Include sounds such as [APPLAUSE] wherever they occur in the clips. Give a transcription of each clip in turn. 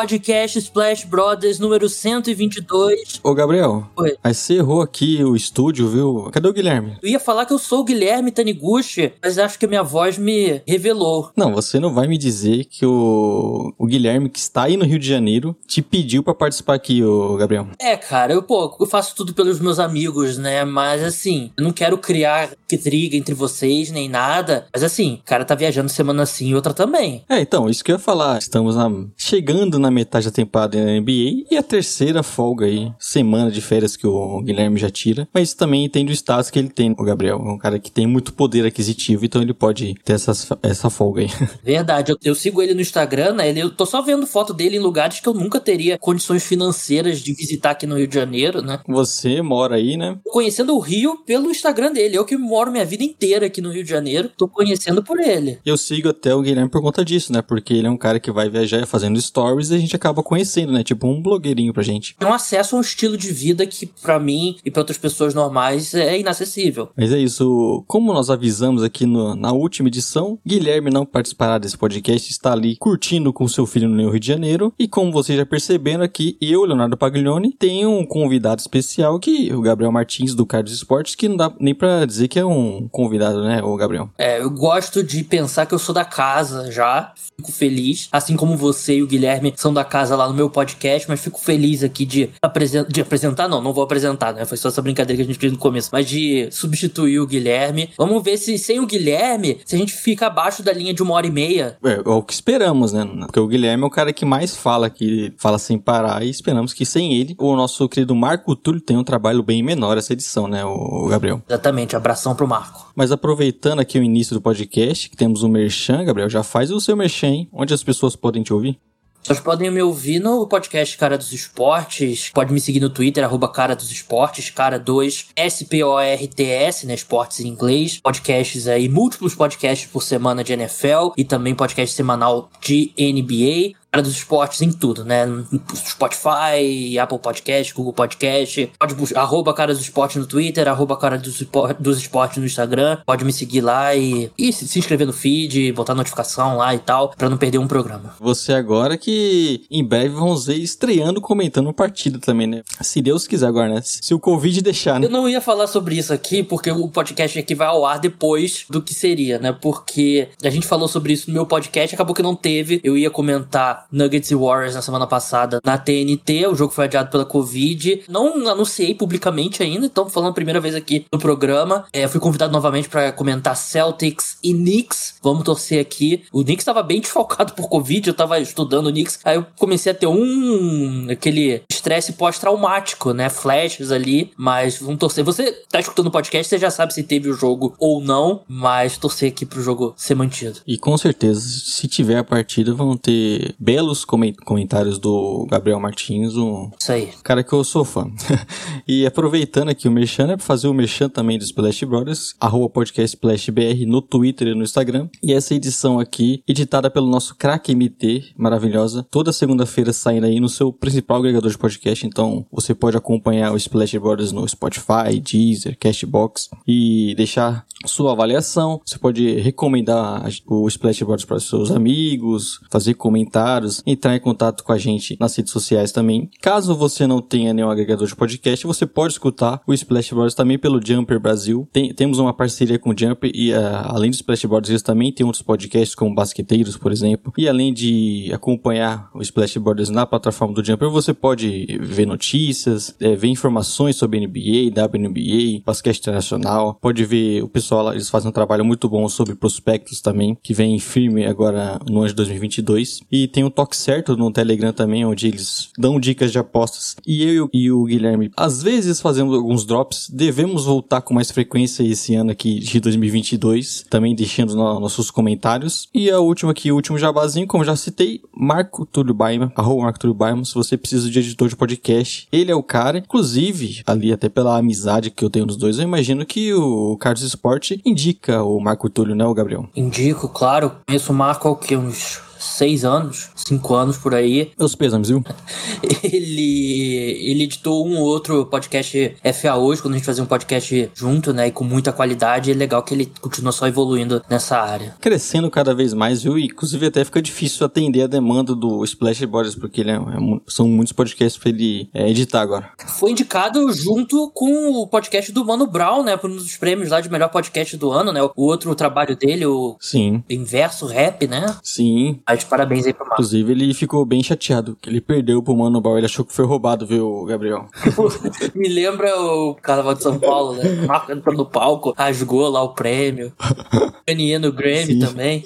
Podcast Splash Brothers número 122. Ô, Gabriel. Oi. Mas você errou aqui o estúdio, viu? Cadê o Guilherme? Eu ia falar que eu sou o Guilherme Taniguchi, mas acho que a minha voz me revelou. Não, você não vai me dizer que o, o Guilherme, que está aí no Rio de Janeiro, te pediu pra participar aqui, ô Gabriel. É, cara, eu, pô, eu faço tudo pelos meus amigos, né? Mas assim, eu não quero criar intriga entre vocês nem nada. Mas assim, o cara tá viajando semana sim e outra também. É, então, isso que eu ia falar. Estamos na- chegando na metade da temporada da NBA e a terceira folga aí, semana de férias que o Guilherme já tira. Mas também tem do status que ele tem, o Gabriel. É um cara que tem muito poder aquisitivo, então ele pode ter essas, essa folga aí. [LAUGHS] Verdade, eu, eu sigo ele no Instagram, né? Ele, eu tô só vendo foto dele em lugares que eu nunca teria condições financeiras de visitar aqui no Rio de Janeiro, né? Você mora aí, né? Conhecendo o Rio pelo Instagram dele. Eu que moro minha vida inteira aqui no Rio de Janeiro, tô conhecendo por ele. Eu sigo até o Guilherme por conta disso, né? Porque ele é um cara que vai viajar fazendo stories e gente acaba conhecendo, né? Tipo um blogueirinho pra gente. É um acesso a um estilo de vida que, pra mim e pra outras pessoas normais, é inacessível. Mas é isso. Como nós avisamos aqui no- na última edição, Guilherme não participará desse podcast, está ali curtindo com seu filho no Rio de Janeiro. E como vocês já perceberam aqui, eu, Leonardo Paglioni, tenho um convidado especial que o Gabriel Martins do Carlos Esportes, que não dá nem pra dizer que é um convidado, né, o Gabriel? É, eu gosto de pensar que eu sou da casa já, fico feliz, assim como você e o Guilherme são da casa lá no meu podcast, mas fico feliz aqui de, apresen de apresentar, não, não vou apresentar, né? Foi só essa brincadeira que a gente fez no começo, mas de substituir o Guilherme. Vamos ver se sem o Guilherme, se a gente fica abaixo da linha de uma hora e meia. É, é o que esperamos, né? Porque o Guilherme é o cara que mais fala, que fala sem parar, e esperamos que sem ele, o nosso querido Marco Túlio tenha um trabalho bem menor essa edição, né, o Gabriel? Exatamente, abração pro Marco. Mas aproveitando aqui o início do podcast, que temos o Merchan, Gabriel, já faz o seu Merchan, hein? Onde as pessoas podem te ouvir? Vocês podem me ouvir no podcast Cara dos Esportes. Pode me seguir no Twitter, arroba Cara dos Esportes, Cara 2, S-P-O-R-T-S, né? Esportes em inglês. Podcasts aí, múltiplos podcasts por semana de NFL e também podcast semanal de NBA. Cara dos Esportes em tudo, né? Spotify, Apple Podcast, Google Podcast. Pode buscar arroba Cara dos Esportes no Twitter, arroba Cara dos, dos Esportes no Instagram. Pode me seguir lá e, e se se inscrever no feed, botar notificação lá e tal, pra não perder um programa. Você agora que em breve vamos ver estreando, comentando partida também, né? Se Deus quiser agora, né? Se o Covid deixar, né? Eu não ia falar sobre isso aqui, porque o podcast aqui vai ao ar depois do que seria, né? Porque a gente falou sobre isso no meu podcast, acabou que não teve. Eu ia comentar Nuggets e Warriors na semana passada na TNT, o jogo foi adiado pela Covid. Não anunciei publicamente ainda, então falando a primeira vez aqui no programa. É, fui convidado novamente pra comentar Celtics e Knicks. Vamos torcer aqui. O Knicks tava bem [LAUGHS] desfalcado por Covid, eu tava estudando o Knicks. Aí eu comecei a ter um. aquele estresse pós-traumático, né? Flashes ali, mas vamos torcer. Você tá escutando o podcast, você já sabe se teve o jogo ou não, mas torcer aqui pro jogo ser mantido. E com certeza, se tiver a partida, vão ter belos comen- comentários do Gabriel Martins, um Isso aí. cara que eu sou fã. [LAUGHS] e aproveitando aqui o Merchan, é pra fazer o Merchan também do Splash Brothers, arroba podcast Splash BR no Twitter e no Instagram. E essa edição aqui, editada pelo nosso craque MT, maravilhosa, toda segunda-feira saindo aí no seu principal agregador de podcast, então você pode acompanhar o Splash Brothers no Spotify, Deezer, Castbox e deixar sua avaliação. Você pode recomendar o Splash Brothers para seus amigos, fazer comentários, entrar em contato com a gente nas redes sociais também. Caso você não tenha nenhum agregador de podcast, você pode escutar o Splash Brothers também pelo Jumper Brasil. Tem- temos uma parceria com o Jumper e ah, além do Splash Brothers, eles também tem outros podcasts como Basqueteiros, por exemplo. E além de acompanhar o Splash Brothers na plataforma do Jumper, você pode ver notícias, eh, ver informações sobre NBA, WNBA, basquete internacional, pode ver o pessoal pessoal, eles fazem um trabalho muito bom sobre prospectos também, que vem firme agora no ano de 2022. E tem um toque certo no Telegram também, onde eles dão dicas de apostas. E eu e o Guilherme, às vezes fazemos alguns drops, devemos voltar com mais frequência esse ano aqui de 2022, também deixando no, nossos comentários. E a última aqui, o último jabazinho, como já citei, Marco Túlio Baima, arroba Marco Túlio Baima, se você precisa de editor de podcast, ele é o cara. Inclusive, ali até pela amizade que eu tenho nos dois, eu imagino que o Carlos Sport indica o Marco Túlio, né, o Gabriel? Indico, claro. Conheço o Marco há quê? Uns seis anos, cinco anos por aí. Meus pêsames, viu? [LAUGHS] ele, ele editou um outro podcast FA hoje, quando a gente fazia um podcast junto, né? E com muita qualidade. E é legal que ele continua só evoluindo nessa área. Crescendo cada vez mais, viu? E, inclusive até fica difícil atender a demanda do Splash Borders, porque ele é, é, são muitos podcasts pra ele é, editar agora. Foi indicado junto com o podcast do Mano Brown, né? Por um dos prêmios lá de melhor podcast do ano, né? O outro trabalho dele, o Sim. Inverso Rap, né? Sim. Mas parabéns aí pro Marco. Inclusive, ele ficou bem chateado, que ele perdeu pro Mano Brown, ele achou que foi roubado, viu, Gabriel? [LAUGHS] Me lembra o Carnaval de São Paulo, né? O Marco entrou no palco, rasgou lá o prêmio. [LAUGHS] Ganhei no Grammy Sim. também.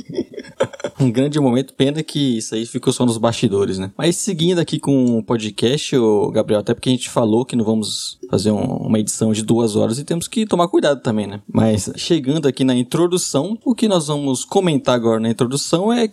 [LAUGHS] um grande momento, pena que isso aí ficou só nos bastidores, né? Mas seguindo aqui com o podcast, ô Gabriel, até porque a gente falou que não vamos fazer um- uma edição de duas horas e temos que tomar cuidado também, né? Mas chegando aqui na introdução, o que nós vamos comentar agora na introdução é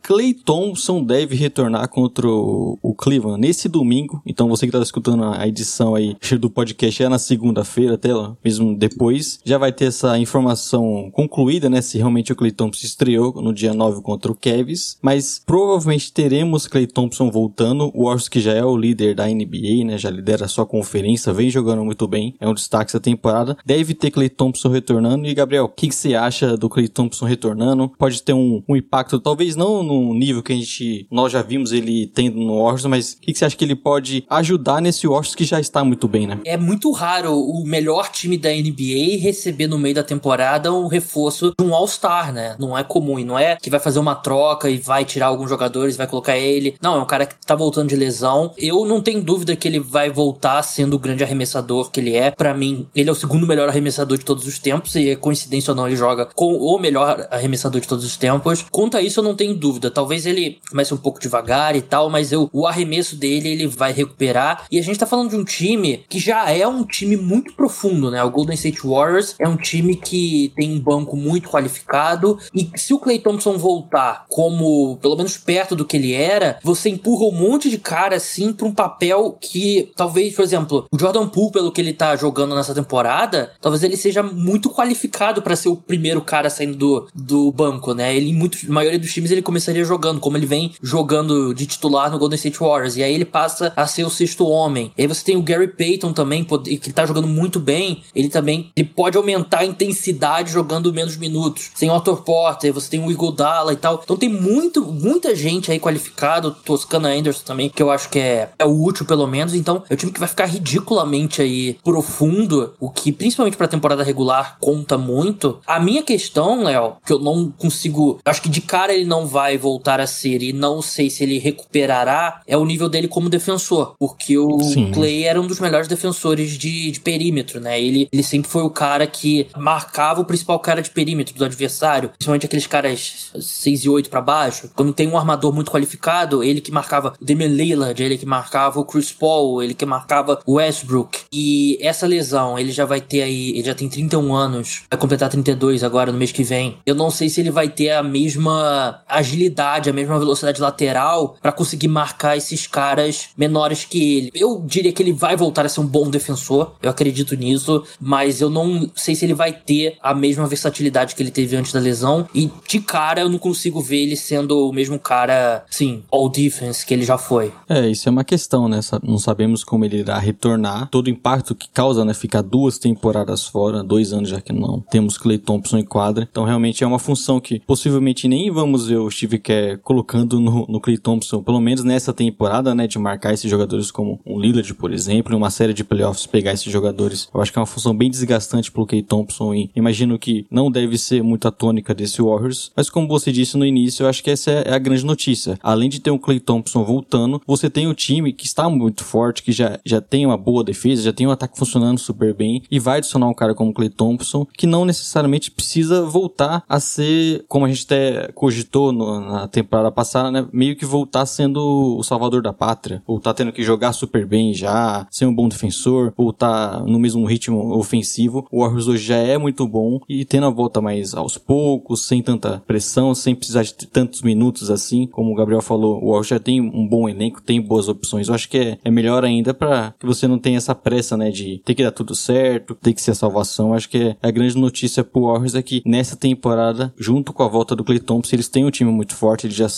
Thompson deve retornar contra o, o Cleveland nesse domingo. Então você que tá escutando a edição aí do podcast é na segunda-feira, até lá, mesmo depois, já vai ter essa informação concluída, né? Se realmente o Clay Thompson estreou no dia 9 contra o Cavs. Mas provavelmente teremos Clay Thompson voltando. O Warriors que já é o líder da NBA, né? Já lidera a sua conferência, vem jogando muito bem. É um destaque essa temporada. Deve ter Clay Thompson retornando. E Gabriel, o que, que você acha do Clay Thompson retornando? Pode ter um, um impacto, talvez não no nível que a gente nós já vimos ele tendo no Warriors, mas o que, que você acha que ele pode ajudar nesse Warriors que já está muito bem, né? É muito raro o melhor time da NBA receber no meio da temporada um reforço de um All-Star, né? Não é comum e não é que vai fazer uma troca e vai tirar alguns jogadores, vai colocar ele. Não, é um cara que tá voltando de lesão. Eu não tenho dúvida que ele vai voltar sendo o grande arremessador que ele é. Pra mim, ele é o segundo melhor arremessador de todos os tempos e coincidência ou não, ele joga com o melhor arremessador de todos os tempos. Quanto a isso, eu não tenho dúvida. Talvez ele comece um pouco devagar e tal, mas eu, o arremesso dele ele vai recuperar. E a gente tá falando de um time que já é um time muito profundo, né? O Golden State Warriors é um time que tem um banco muito qualificado e se o Clay Thompson voltar como pelo menos perto do que ele era, você empurra um monte de cara assim pra um papel que talvez, por exemplo, o Jordan Poole pelo que ele tá jogando nessa temporada, talvez ele seja muito qualificado pra ser o primeiro cara saindo do, do banco, né? Ele em muitos, na maioria dos times ele começaria jogando, como ele vem jogando de titular no Golden State Warriors, e aí ele passa a ser o sexto homem. E aí você tem o Gary Payton também, que tá jogando muito bem, ele também ele pode aumentar a intensidade jogando menos minutos. Tem o Otto Porter, você tem o Iguodala e tal. Então tem muito, muita gente aí qualificada, Toscana Anderson também, que eu acho que é, é útil pelo menos. Então é um time que vai ficar ridiculamente aí profundo, o que principalmente pra temporada regular conta muito. A minha questão, Léo, que eu não consigo, acho que de cara ele não vai voltar a e não sei se ele recuperará, é o nível dele como defensor, porque o Sim. Clay era um dos melhores defensores de, de perímetro, né? Ele, ele sempre foi o cara que marcava o principal cara de perímetro do adversário, principalmente aqueles caras 6 e 8 pra baixo. Quando tem um armador muito qualificado, ele que marcava o Damian Lillard, ele que marcava o Chris Paul, ele que marcava o Westbrook. E essa lesão, ele já vai ter aí, ele já tem 31 anos, vai completar 32 agora no mês que vem. Eu não sei se ele vai ter a mesma agilidade, a mesma velocidade lateral pra conseguir marcar esses caras menores que ele. Eu diria que ele vai voltar a ser um bom defensor, eu acredito nisso, mas eu não sei se ele vai ter a mesma versatilidade que ele teve antes da lesão. E de cara eu não consigo ver ele sendo o mesmo cara, sim, all defense que ele já foi. É, isso é uma questão, né? Não sabemos como ele irá retornar. Todo o impacto que causa, né? Ficar duas temporadas fora, dois anos já que não temos Clay Thompson em quadra. Então, realmente é uma função que possivelmente nem vamos ver o Steve Kerr colocando no, no Clay Thompson, pelo menos nessa temporada, né? De marcar esses jogadores como um Lillard, por exemplo, em uma série de playoffs, pegar esses jogadores. Eu acho que é uma função bem desgastante pro Clay Thompson e imagino que não deve ser muito a tônica desse Warriors. Mas como você disse no início, eu acho que essa é a grande notícia. Além de ter um Clay Thompson voltando, você tem um time que está muito forte, que já, já tem uma boa defesa, já tem um ataque funcionando super bem, e vai adicionar um cara como Clay Thompson, que não necessariamente precisa voltar a ser, como a gente até cogitou no, na temporada passada, né? Meio que voltar sendo o salvador da pátria, ou tá tendo que jogar super bem já, ser um bom defensor, ou tá no mesmo ritmo ofensivo. O Warriors hoje já é muito bom e tendo a volta mais aos poucos, sem tanta pressão, sem precisar de tantos minutos assim, como o Gabriel falou, o Warriors já tem um bom elenco, tem boas opções. Eu acho que é, é melhor ainda para que você não tenha essa pressa, né, de ter que dar tudo certo, ter que ser a salvação. Eu acho que é a grande notícia pro Warriors é que nessa temporada, junto com a volta do Clay Thompson, eles têm um time muito forte, eles já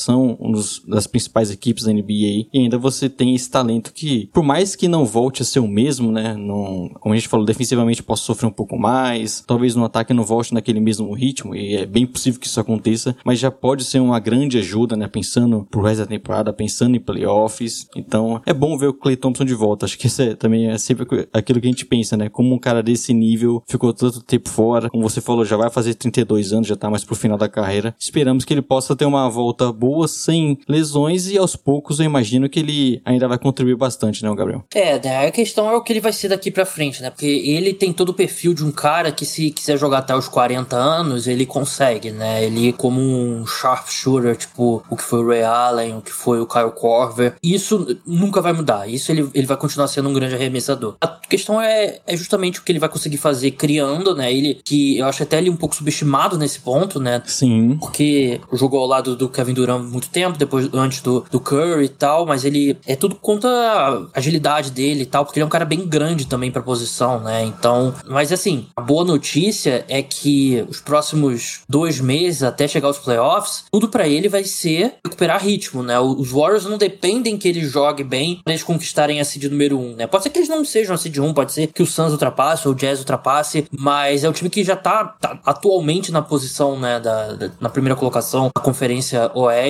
dos, das principais equipes da NBA e ainda você tem esse talento que, por mais que não volte a ser o mesmo, né, não, como a gente falou, defensivamente posso sofrer um pouco mais, talvez no ataque não volte naquele mesmo ritmo e é bem possível que isso aconteça, mas já pode ser uma grande ajuda, né, pensando pro resto da temporada, pensando em playoffs. Então, é bom ver o Clay Thompson de volta. Acho que isso é, também é sempre aquilo que a gente pensa, né, como um cara desse nível ficou tanto tempo fora, como você falou, já vai fazer 32 anos, já tá mais pro final da carreira. Esperamos que ele possa ter uma volta boa, sem lesões e aos poucos eu imagino que ele ainda vai contribuir bastante, né, Gabriel? É, né, a questão é o que ele vai ser daqui pra frente, né? Porque ele tem todo o perfil de um cara que se quiser jogar até os 40 anos, ele consegue, né? Ele como um sharpshooter, tipo o que foi o Ray Allen, o que foi o Kyle Korver, isso nunca vai mudar. Isso ele, ele vai continuar sendo um grande arremessador. A questão é, é justamente o que ele vai conseguir fazer criando, né? Ele que eu acho até ele um pouco subestimado nesse ponto, né? Sim. Porque jogou ao lado do Kevin Durant muito tempo, depois antes do, do Curry e tal, mas ele é tudo contra a agilidade dele e tal, porque ele é um cara bem grande também pra posição, né? Então, mas assim, a boa notícia é que os próximos dois meses até chegar aos playoffs, tudo para ele vai ser recuperar ritmo, né? Os Warriors não dependem que ele jogue bem pra eles conquistarem a seed número um, né? Pode ser que eles não sejam a seed 1, pode ser que o Suns ultrapasse ou o Jazz ultrapasse, mas é o time que já tá, tá atualmente na posição, né, da, da, na primeira colocação da Conferência Oeste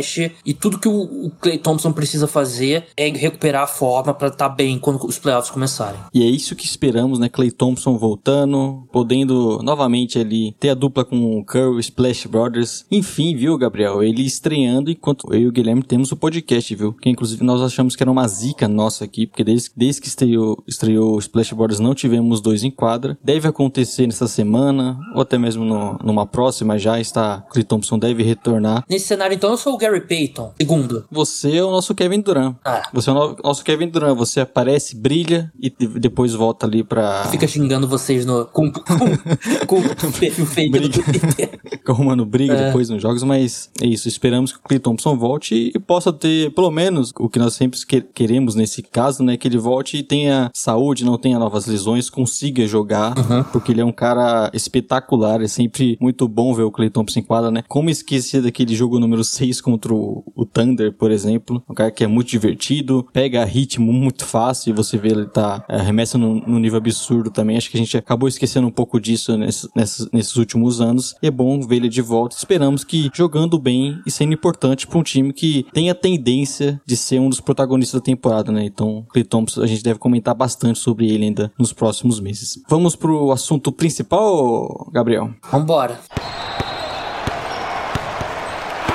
e tudo que o, o Clay Thompson precisa fazer é recuperar a forma para estar tá bem quando os playoffs começarem. E é isso que esperamos, né? Clay Thompson voltando, podendo novamente ali ter a dupla com o Curry, Splash Brothers. Enfim, viu, Gabriel? Ele estreando enquanto eu e o Guilherme temos o podcast, viu? Que inclusive nós achamos que era uma zica nossa aqui, porque desde, desde que estreou, estreou o Splash Brothers não tivemos dois em quadra. Deve acontecer nessa semana, ou até mesmo no, numa próxima já está. Clay Thompson deve retornar. Nesse cenário, então, eu sou o Gary Payton, segundo. Você é o nosso Kevin Durant. Ah. Você é o nosso Kevin Durant. Você aparece, brilha e depois volta ali pra. Fica xingando vocês no, com, com, com [LAUGHS] o perfil feito no Twitter. [LAUGHS] Arrumando briga é. depois nos jogos, mas é isso. Esperamos que o Clay Thompson volte e possa ter, pelo menos, o que nós sempre queremos nesse caso, né? Que ele volte e tenha saúde, não tenha novas lesões, consiga jogar, uhum. porque ele é um cara espetacular. É sempre muito bom ver o Clay Thompson em quadra, né? Como esquecer daquele jogo número 6 contra o, o Thunder, por exemplo. Um cara que é muito divertido, pega ritmo muito fácil e você vê ele tá é, arremessa num, num nível absurdo também. Acho que a gente acabou esquecendo um pouco disso nesse, nesses, nesses últimos anos. E é bom ver ele de volta. Esperamos que jogando bem e sendo importante para um time que tem a tendência de ser um dos protagonistas da temporada, né? Então, Clay Thompson, a gente deve comentar bastante sobre ele ainda nos próximos meses. Vamos pro assunto principal, Gabriel? Vambora.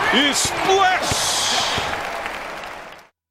Splash!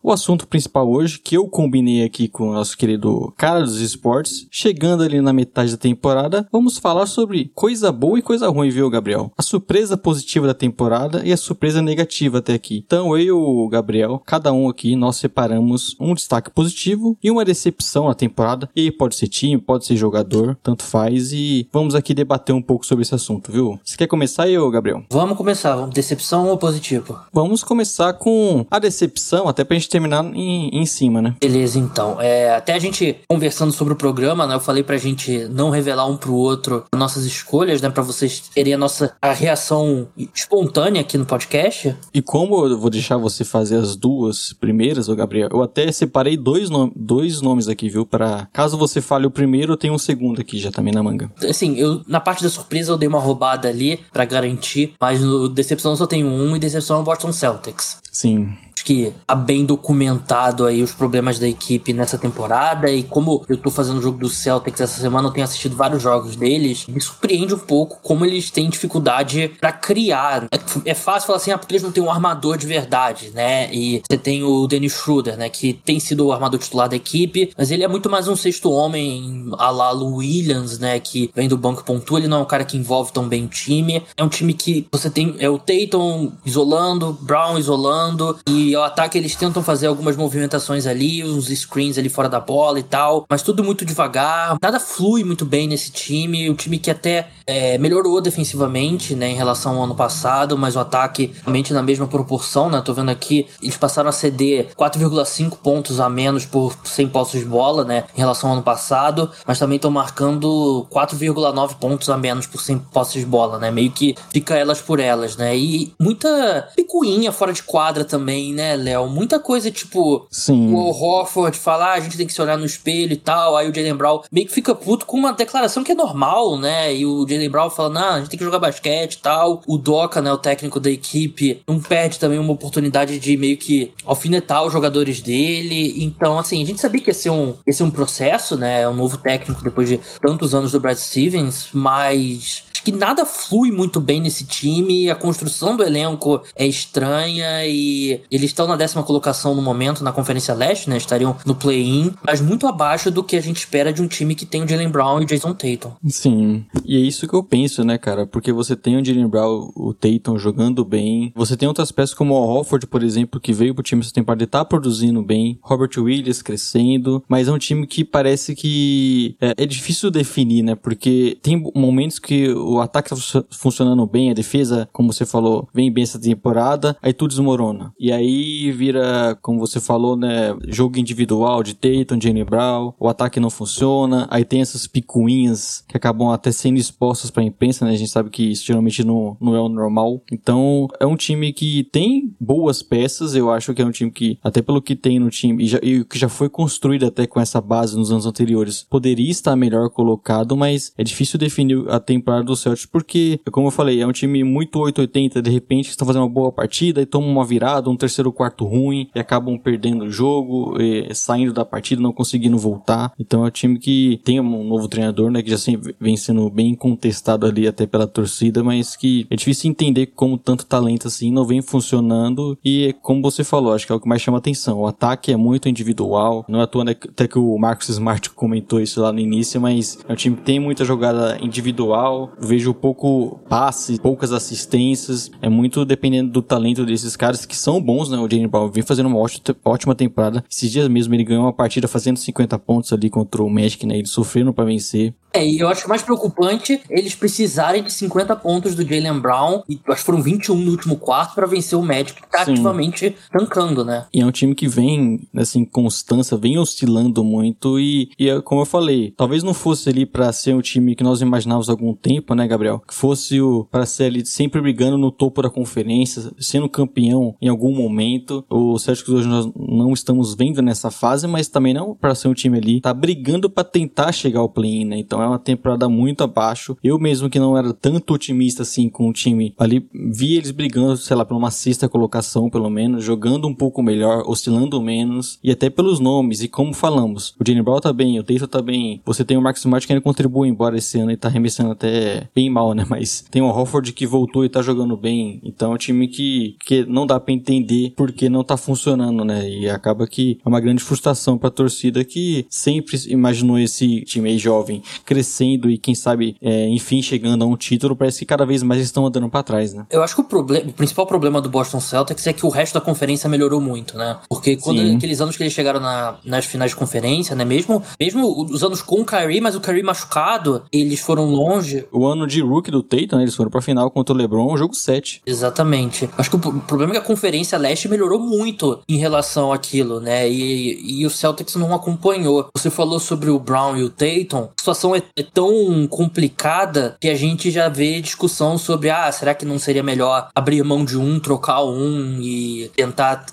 O assunto principal hoje, que eu combinei aqui com o nosso querido cara dos esportes, chegando ali na metade da temporada, vamos falar sobre coisa boa e coisa ruim, viu, Gabriel? A surpresa positiva da temporada e a surpresa negativa até aqui. Então, eu e o Gabriel, cada um aqui, nós separamos um destaque positivo e uma decepção na temporada. E pode ser time, pode ser jogador, tanto faz. E vamos aqui debater um pouco sobre esse assunto, viu? Você quer começar aí, Gabriel? Vamos começar. Decepção ou positivo? Vamos começar com a decepção, até pra gente terminar em, em cima, né? Beleza, então. É, até a gente conversando sobre o programa, né? Eu falei pra gente não revelar um pro outro nossas escolhas, né? Pra vocês terem a nossa a reação espontânea aqui no podcast. E como eu vou deixar você fazer as duas primeiras, ô Gabriel, eu até separei dois, nom dois nomes aqui, viu? Pra caso você fale o primeiro, eu tenho um segundo aqui já também na manga. Assim, eu na parte da surpresa eu dei uma roubada ali pra garantir, mas no Decepção eu só tenho um e Decepção é o Boston Celtics. Sim que tá bem documentado aí os problemas da equipe nessa temporada e como eu tô fazendo o jogo do Celtics essa semana, eu tenho assistido vários jogos deles, me surpreende um pouco como eles têm dificuldade para criar. É, é, fácil falar assim, ah, porque eles não têm um armador de verdade, né? E você tem o Dennis Schroeder, né, que tem sido o armador titular da equipe, mas ele é muito mais um sexto homem a la Lou Williams, né, que vem do banco pontua, ele não é um cara que envolve tão bem o time. É um time que você tem é o Tatum isolando, Brown isolando e ao ataque eles tentam fazer algumas movimentações ali, uns screens ali fora da bola e tal, mas tudo muito devagar. Nada flui muito bem nesse time. O time que até é, melhorou defensivamente, né, em relação ao ano passado, mas o ataque realmente na mesma proporção, né? Tô vendo aqui, eles passaram a ceder 4,5 pontos a menos por 100 postos de bola, né, em relação ao ano passado, mas também estão marcando 4,9 pontos a menos por 100 postos de bola, né? Meio que fica elas por elas, né? E muita picuinha fora de quadra também, né, Léo? Muita coisa tipo Sim. o Horford falar, ah, a gente tem que se olhar no espelho e tal, aí o Jalen Brown meio que fica puto com uma declaração que é normal, né? E o Jalen Brown fala, não, a gente tem que jogar basquete e tal. O Doca, né, o técnico da equipe, não perde também uma oportunidade de meio que alfinetar os jogadores dele. Então, assim, a gente sabia que ia ser um, ia ser um processo, né? Um novo técnico depois de tantos anos do Brad Stevens, mas que nada flui muito bem nesse time, a construção do elenco é estranha e eles estão na décima colocação no momento na Conferência Leste, né? Estariam no play-in, mas muito abaixo do que a gente espera de um time que tem o Jalen Brown e o Jason Tatum. Sim, e é isso que eu penso, né, cara? Porque você tem o Jalen Brown, o Tatum jogando bem, você tem outras peças como o Hofford, por exemplo, que veio pro time essa temporada e tá produzindo bem, Robert Williams crescendo, mas é um time que parece que é, é difícil definir, né? Porque tem momentos que o o ataque tá funcionando bem, a defesa, como você falou, vem bem essa temporada, aí tudo desmorona. E aí vira, como você falou, né, jogo individual de Tatum, Jenny Brown, o ataque não funciona, aí tem essas picuinhas que acabam até sendo expostas pra imprensa, né, a gente sabe que isso geralmente não, não é o normal. Então, é um time que tem boas peças, eu acho que é um time que, até pelo que tem no time, e, já, e que já foi construído até com essa base nos anos anteriores, poderia estar melhor colocado, mas é difícil definir a temporada do Celtics porque, como eu falei, é um time muito 880, de repente estão fazendo uma boa partida e tomam uma virada, um terceiro quarto ruim e acabam perdendo o jogo, saindo da partida, não conseguindo voltar. Então é um time que tem um novo treinador, né, que já vem sendo bem contestado ali até pela torcida, mas que é difícil entender como tanto talento assim não vem funcionando e como você falou, acho que é o que mais chama atenção. O ataque é muito individual, não é à toa né, até que o Marcos Smart [LAUGHS] comentou isso lá no início, mas é um time que tem muita jogada individual, vejo pouco passe, poucas assistências. É muito dependendo do talento desses caras que são bons, né? O Jalen Brown vem fazendo uma ótima temporada. Esses dias mesmo ele ganhou uma partida fazendo 50 pontos ali contra o Magic, né? Eles sofreram para vencer. É, e eu acho mais preocupante eles precisarem de 50 pontos do Jalen Brown, e acho que foram 21 no último quarto, para vencer o Magic, que tá Sim. ativamente tancando, né? E é um time que vem nessa inconstância, vem oscilando muito, e, e é como eu falei, talvez não fosse ali para ser um time que nós imaginávamos há algum tempo, né, Gabriel? Que fosse o para ser ali sempre brigando no topo da conferência, sendo campeão em algum momento. O Celtics hoje nós não estamos vendo nessa fase, mas também não para ser um time ali, tá brigando para tentar chegar ao play-in, né? Então é uma temporada muito abaixo. Eu mesmo que não era tanto otimista assim com o time ali, vi eles brigando, sei lá, por uma sexta colocação pelo menos, jogando um pouco melhor, oscilando menos, e até pelos nomes, e como falamos, o Jane Brown tá bem, o Tatum tá bem, você tem o Marcus Smart que ainda contribui embora esse ano e tá arremessando até bem mal, né, [LAUGHS] mas tem o Hofford que voltou e tá jogando bem, então é um time que, que não dá para entender porque não tá funcionando, né, e acaba que é uma grande frustração pra torcida que sempre imaginou esse time aí jovem crescendo e quem sabe, é, enfim, chegando a um título, parece que cada vez mais estão andando para trás, né? Eu acho que o, problema, o principal problema do Boston Celtics é que o resto da conferência melhorou muito, né? Porque quando aqueles anos que eles chegaram na, nas finais de conferência, né? Mesmo, mesmo os anos com o Kyrie, mas o Kyrie machucado, eles foram longe. O ano de rookie do Tatum, né? Eles foram pra final contra o LeBron, jogo 7. Exatamente. Acho que o problema é que a conferência leste melhorou muito em relação àquilo, né? E, e o Celtics não acompanhou. Você falou sobre o Brown e o Tatum. A situação é, é tão complicada que a gente já vê discussão sobre, ah, será que não seria melhor abrir mão de um, trocar um e tentar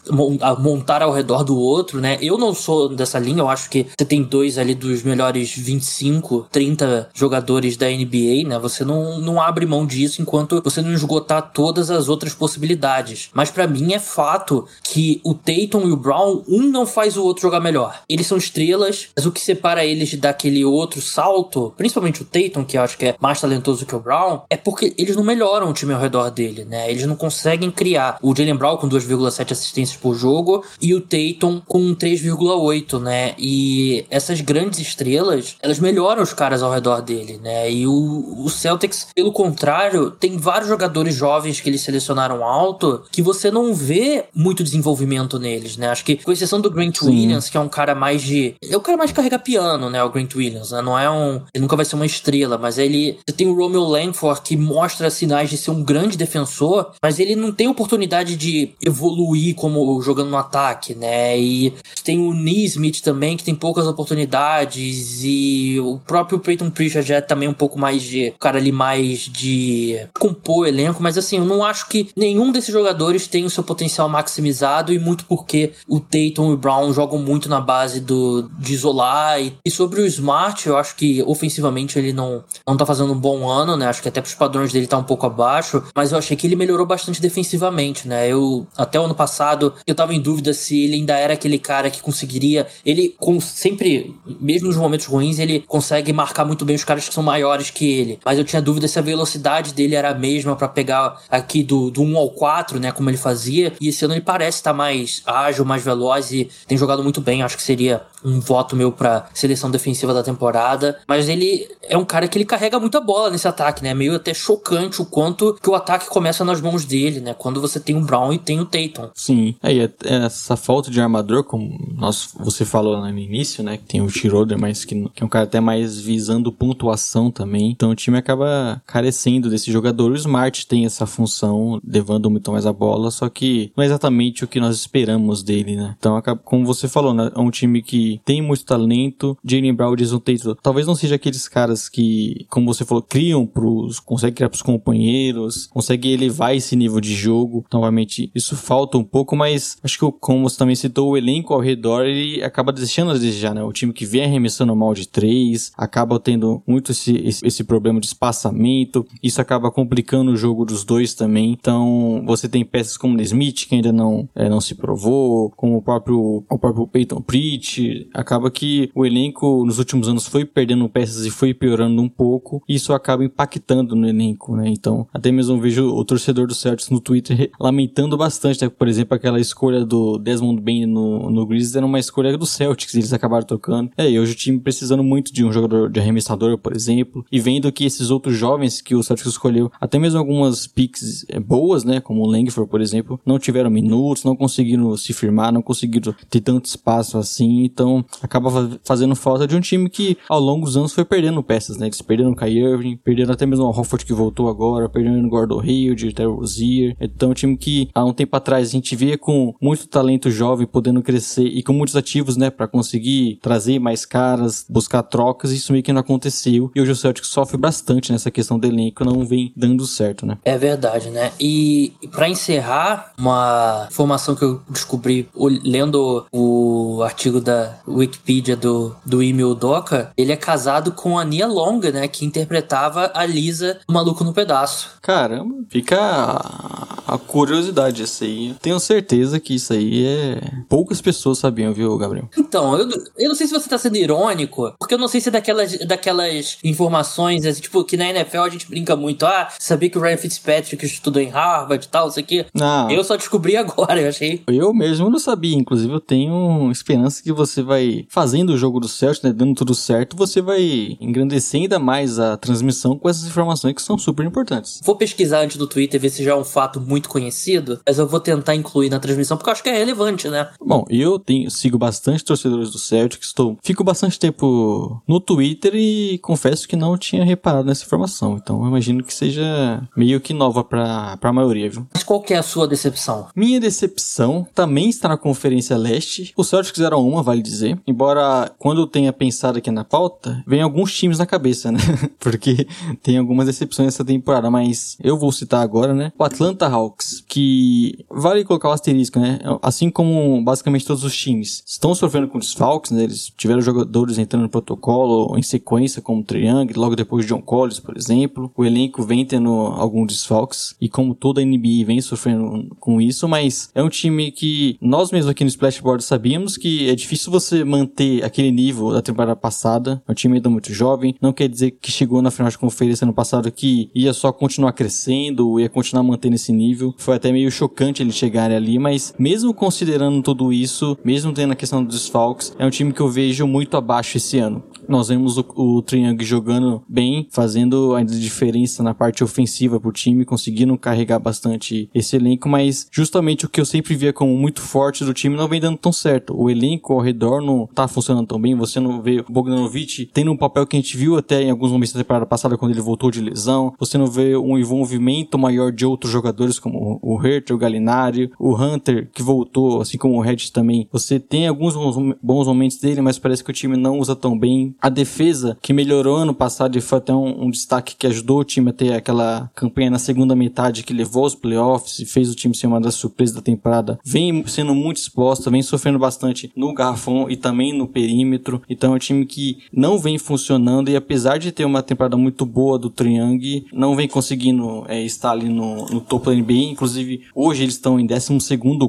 montar ao redor do outro, né? Eu não sou dessa linha, eu acho que você tem dois ali dos melhores 25, 30 jogadores da NBA, né? Você não, não abre mão disso enquanto você não esgotar todas as outras possibilidades. Mas para mim é fato que o Tatum e o Brown, um não faz o outro jogar melhor. Eles são estrelas, mas o que separa eles daquele outro salto, principalmente o Tatum, que eu acho que é mais talentoso que o Brown, é porque eles não melhoram o time ao redor dele, né? Eles não conseguem criar. O Jalen Brown com 2,7 assistências por jogo e o Tatum com 3,8, né? E essas grandes estrelas, elas melhoram os caras ao redor dele, né? E o, o Celtics, pelo contrário, tem vários jogadores jovens que eles selecionaram alto que você não vê muito desenvolvimento neles, né? Acho que, com exceção do Grant Sim. Williams, que é um cara mais de. É o cara mais de carregar piano, né? O Grant Williams, né? Não é um. Ele nunca vai ser uma estrela, mas ele. Você tem o Romeo Langford que mostra sinais de ser um grande defensor, mas ele não tem oportunidade de evoluir como jogando no ataque, né? E tem o Neesmith também, que tem poucas oportunidades, e o próprio Peyton Pritchard já é também um pouco mais de. O cara ali mais de compor elenco, mas assim, eu não acho que nenhum desses jogadores tem o seu potencial maximizado, e muito porque o Tatum e o Brown jogam muito na base do, de isolar. E, e sobre o Smart, eu acho que ofensivamente ele não, não tá fazendo um bom ano, né? Acho que até pros padrões dele tá um pouco abaixo, mas eu achei que ele melhorou bastante defensivamente, né? Eu, até o ano passado, eu tava em dúvida se ele ainda era aquele cara que conseguiria. Ele, com, sempre, mesmo nos momentos ruins, ele consegue marcar muito bem os caras que são maiores que ele. Mas eu tinha dúvida se a velocidade dele era a mesma para pegar aqui do, do 1 ao 4, né? Como ele fazia. E esse ano ele parece estar tá mais ágil, mais veloz e tem jogado muito bem. Acho que seria um voto meu pra seleção defensiva da temporada. Mas ele é um cara que ele carrega muita bola nesse ataque, né? Meio até chocante o quanto que o ataque começa nas mãos dele, né? Quando você tem o Brown e tem o Tatum. Sim. Aí é, é essa falta de armador, como nós, você falou no início, né? Que tem o Schroeder, mas que, que é um cara até mais visando pontuação também. Então o time acaba carecendo desse jogador. O Smart tem essa função, levando muito mais a bola, só que não é exatamente o que nós esperamos dele, né? Então, como você falou, né? É um time que tem muito talento. Jalen Brown, Jason Tatum, talvez não seja aqueles caras que, como você falou, criam pros, consegue criar pros companheiros, consegue elevar esse nível de jogo. Então, obviamente, isso falta um pouco, mas acho que como você também citou, o elenco ao redor, ele acaba deixando a desejar, né? O time que vem arremessando mal de três, acaba tendo muito esse, esse, esse problema de espaçamento, isso acaba complicando o jogo dos dois também. Então, você tem peças como o Smith, que ainda não, é, não se provou, como o próprio, o próprio Peyton Pritch, acaba que o elenco nos últimos anos foi perdendo peças e foi piorando um pouco, e isso acaba impactando no elenco, né? Então, até mesmo vejo o torcedor do Celtics no Twitter lamentando bastante, né? Por exemplo, aquela escolha do Desmond Bain no, no Grizzlies era uma escolha do Celtics, eles acabaram tocando. É, e hoje o time precisando muito de um jogador de arremessador, por exemplo, e vendo que esses outros jovens que o Celtics escolheu, até mesmo algumas picks é, boas, né? Como o Langford, por exemplo, não tiveram minutos, não conseguiram se firmar, não conseguiram ter tanto espaço assim, então acaba fazendo falta de um time que ao longo dos anos foi perdendo peças, né? Eles perderam o Kai Irving, perderam até mesmo o Hofford que voltou agora, perderam o Gordon Hill, de Terry Rozier. Então, um time que há um tempo atrás a gente via com muito talento jovem podendo crescer e com muitos ativos, né, para conseguir trazer mais caras, buscar trocas, isso meio que não aconteceu. E hoje o Celtic sofre bastante nessa questão do elenco, não vem dando certo, né? É verdade, né? E para encerrar, uma informação que eu descobri lendo o artigo da Wikipedia do, do Emil Doca, ele é casado com a Nia Longa, né, que interpretava a Lisa do Maluco no Pedaço. Caramba, fica a, a curiosidade essa aí. Tenho certeza que isso aí é... Poucas pessoas sabiam, viu, Gabriel? Então, eu, eu não sei se você tá sendo irônico, porque eu não sei se é daquelas, daquelas informações, assim, tipo, que na NFL a gente brinca muito, ah, sabia que o Ryan Fitzpatrick estudou em Harvard e tal, isso aqui. Não. Eu só descobri agora, eu achei. Eu mesmo não sabia, inclusive eu tenho esperança que você vai fazendo o jogo do Celtics, né, dando tudo certo, você vai engrandecer ainda mais a transmissão com essas informações que são super importantes. Vou pesquisar antes do Twitter, ver se já é um fato muito conhecido, mas eu vou tentar incluir na transmissão porque eu acho que é relevante, né? Bom, eu tenho, sigo bastante torcedores do Celtics, estou, fico bastante tempo no Twitter e confesso que não tinha reparado nessa informação. Então eu imagino que seja meio que nova para a maioria, viu? Mas qual que é a sua decepção? Minha decepção também está na Conferência Leste. Os Celtics eram uma, vale dizer. Embora quando eu tenha pensado aqui na pauta, vem alguns times na cabeça, né? [LAUGHS] Porque tem algumas decepções nessa temporada, mas eu vou citar agora, né? O Atlanta Hawks, que vale colocar o asterisco, né? Assim como basicamente todos os times estão sofrendo com desfalques, né? Eles tiveram jogadores entrando no protocolo em sequência, como o Triangle, logo depois de John Collins, por exemplo. O elenco vem tendo alguns desfalques e como toda a NBA vem sofrendo com isso, mas é um time que nós mesmos aqui no Splashboard sabíamos que é difícil você manter aquele nível da temporada passada. É um time ainda muito jovem, não quer dizer que chegou na final de conferência ano passado que ia só continuar crescendo, ia continuar mantendo esse nível. Foi até meio chocante eles chegarem ali, mas mesmo considerando tudo isso, mesmo tendo a questão dos desfalques, é um time que eu vejo muito abaixo esse ano. Nós vemos o, o Triangle jogando bem, fazendo a diferença na parte ofensiva pro time, conseguindo carregar bastante esse elenco, mas justamente o que eu sempre via como muito forte do time não vem dando tão certo. O elenco ao redor não tá funcionando tão bem, você não vê o Bogdanovic tendo um papel que a gente viu até em alguns momentos da temporada passada quando ele voltou de lesão, você não vê um envolvimento maior de outros jogadores como o Herter, o Galinari, o Hunter que voltou, assim como o Red também. Você tem alguns bons momentos dele, mas parece que o time não usa tão bem a defesa, que melhorou ano passado e foi até um, um, destaque que ajudou o time a ter aquela campanha na segunda metade que levou os playoffs e fez o time ser uma das surpresas da temporada, vem sendo muito exposta, vem sofrendo bastante no garrafão e também no perímetro. Então é um time que não vem funcionando e apesar de ter uma temporada muito boa do Triang, não vem conseguindo é, estar ali no, no topo da NBA. Inclusive, hoje eles estão em 12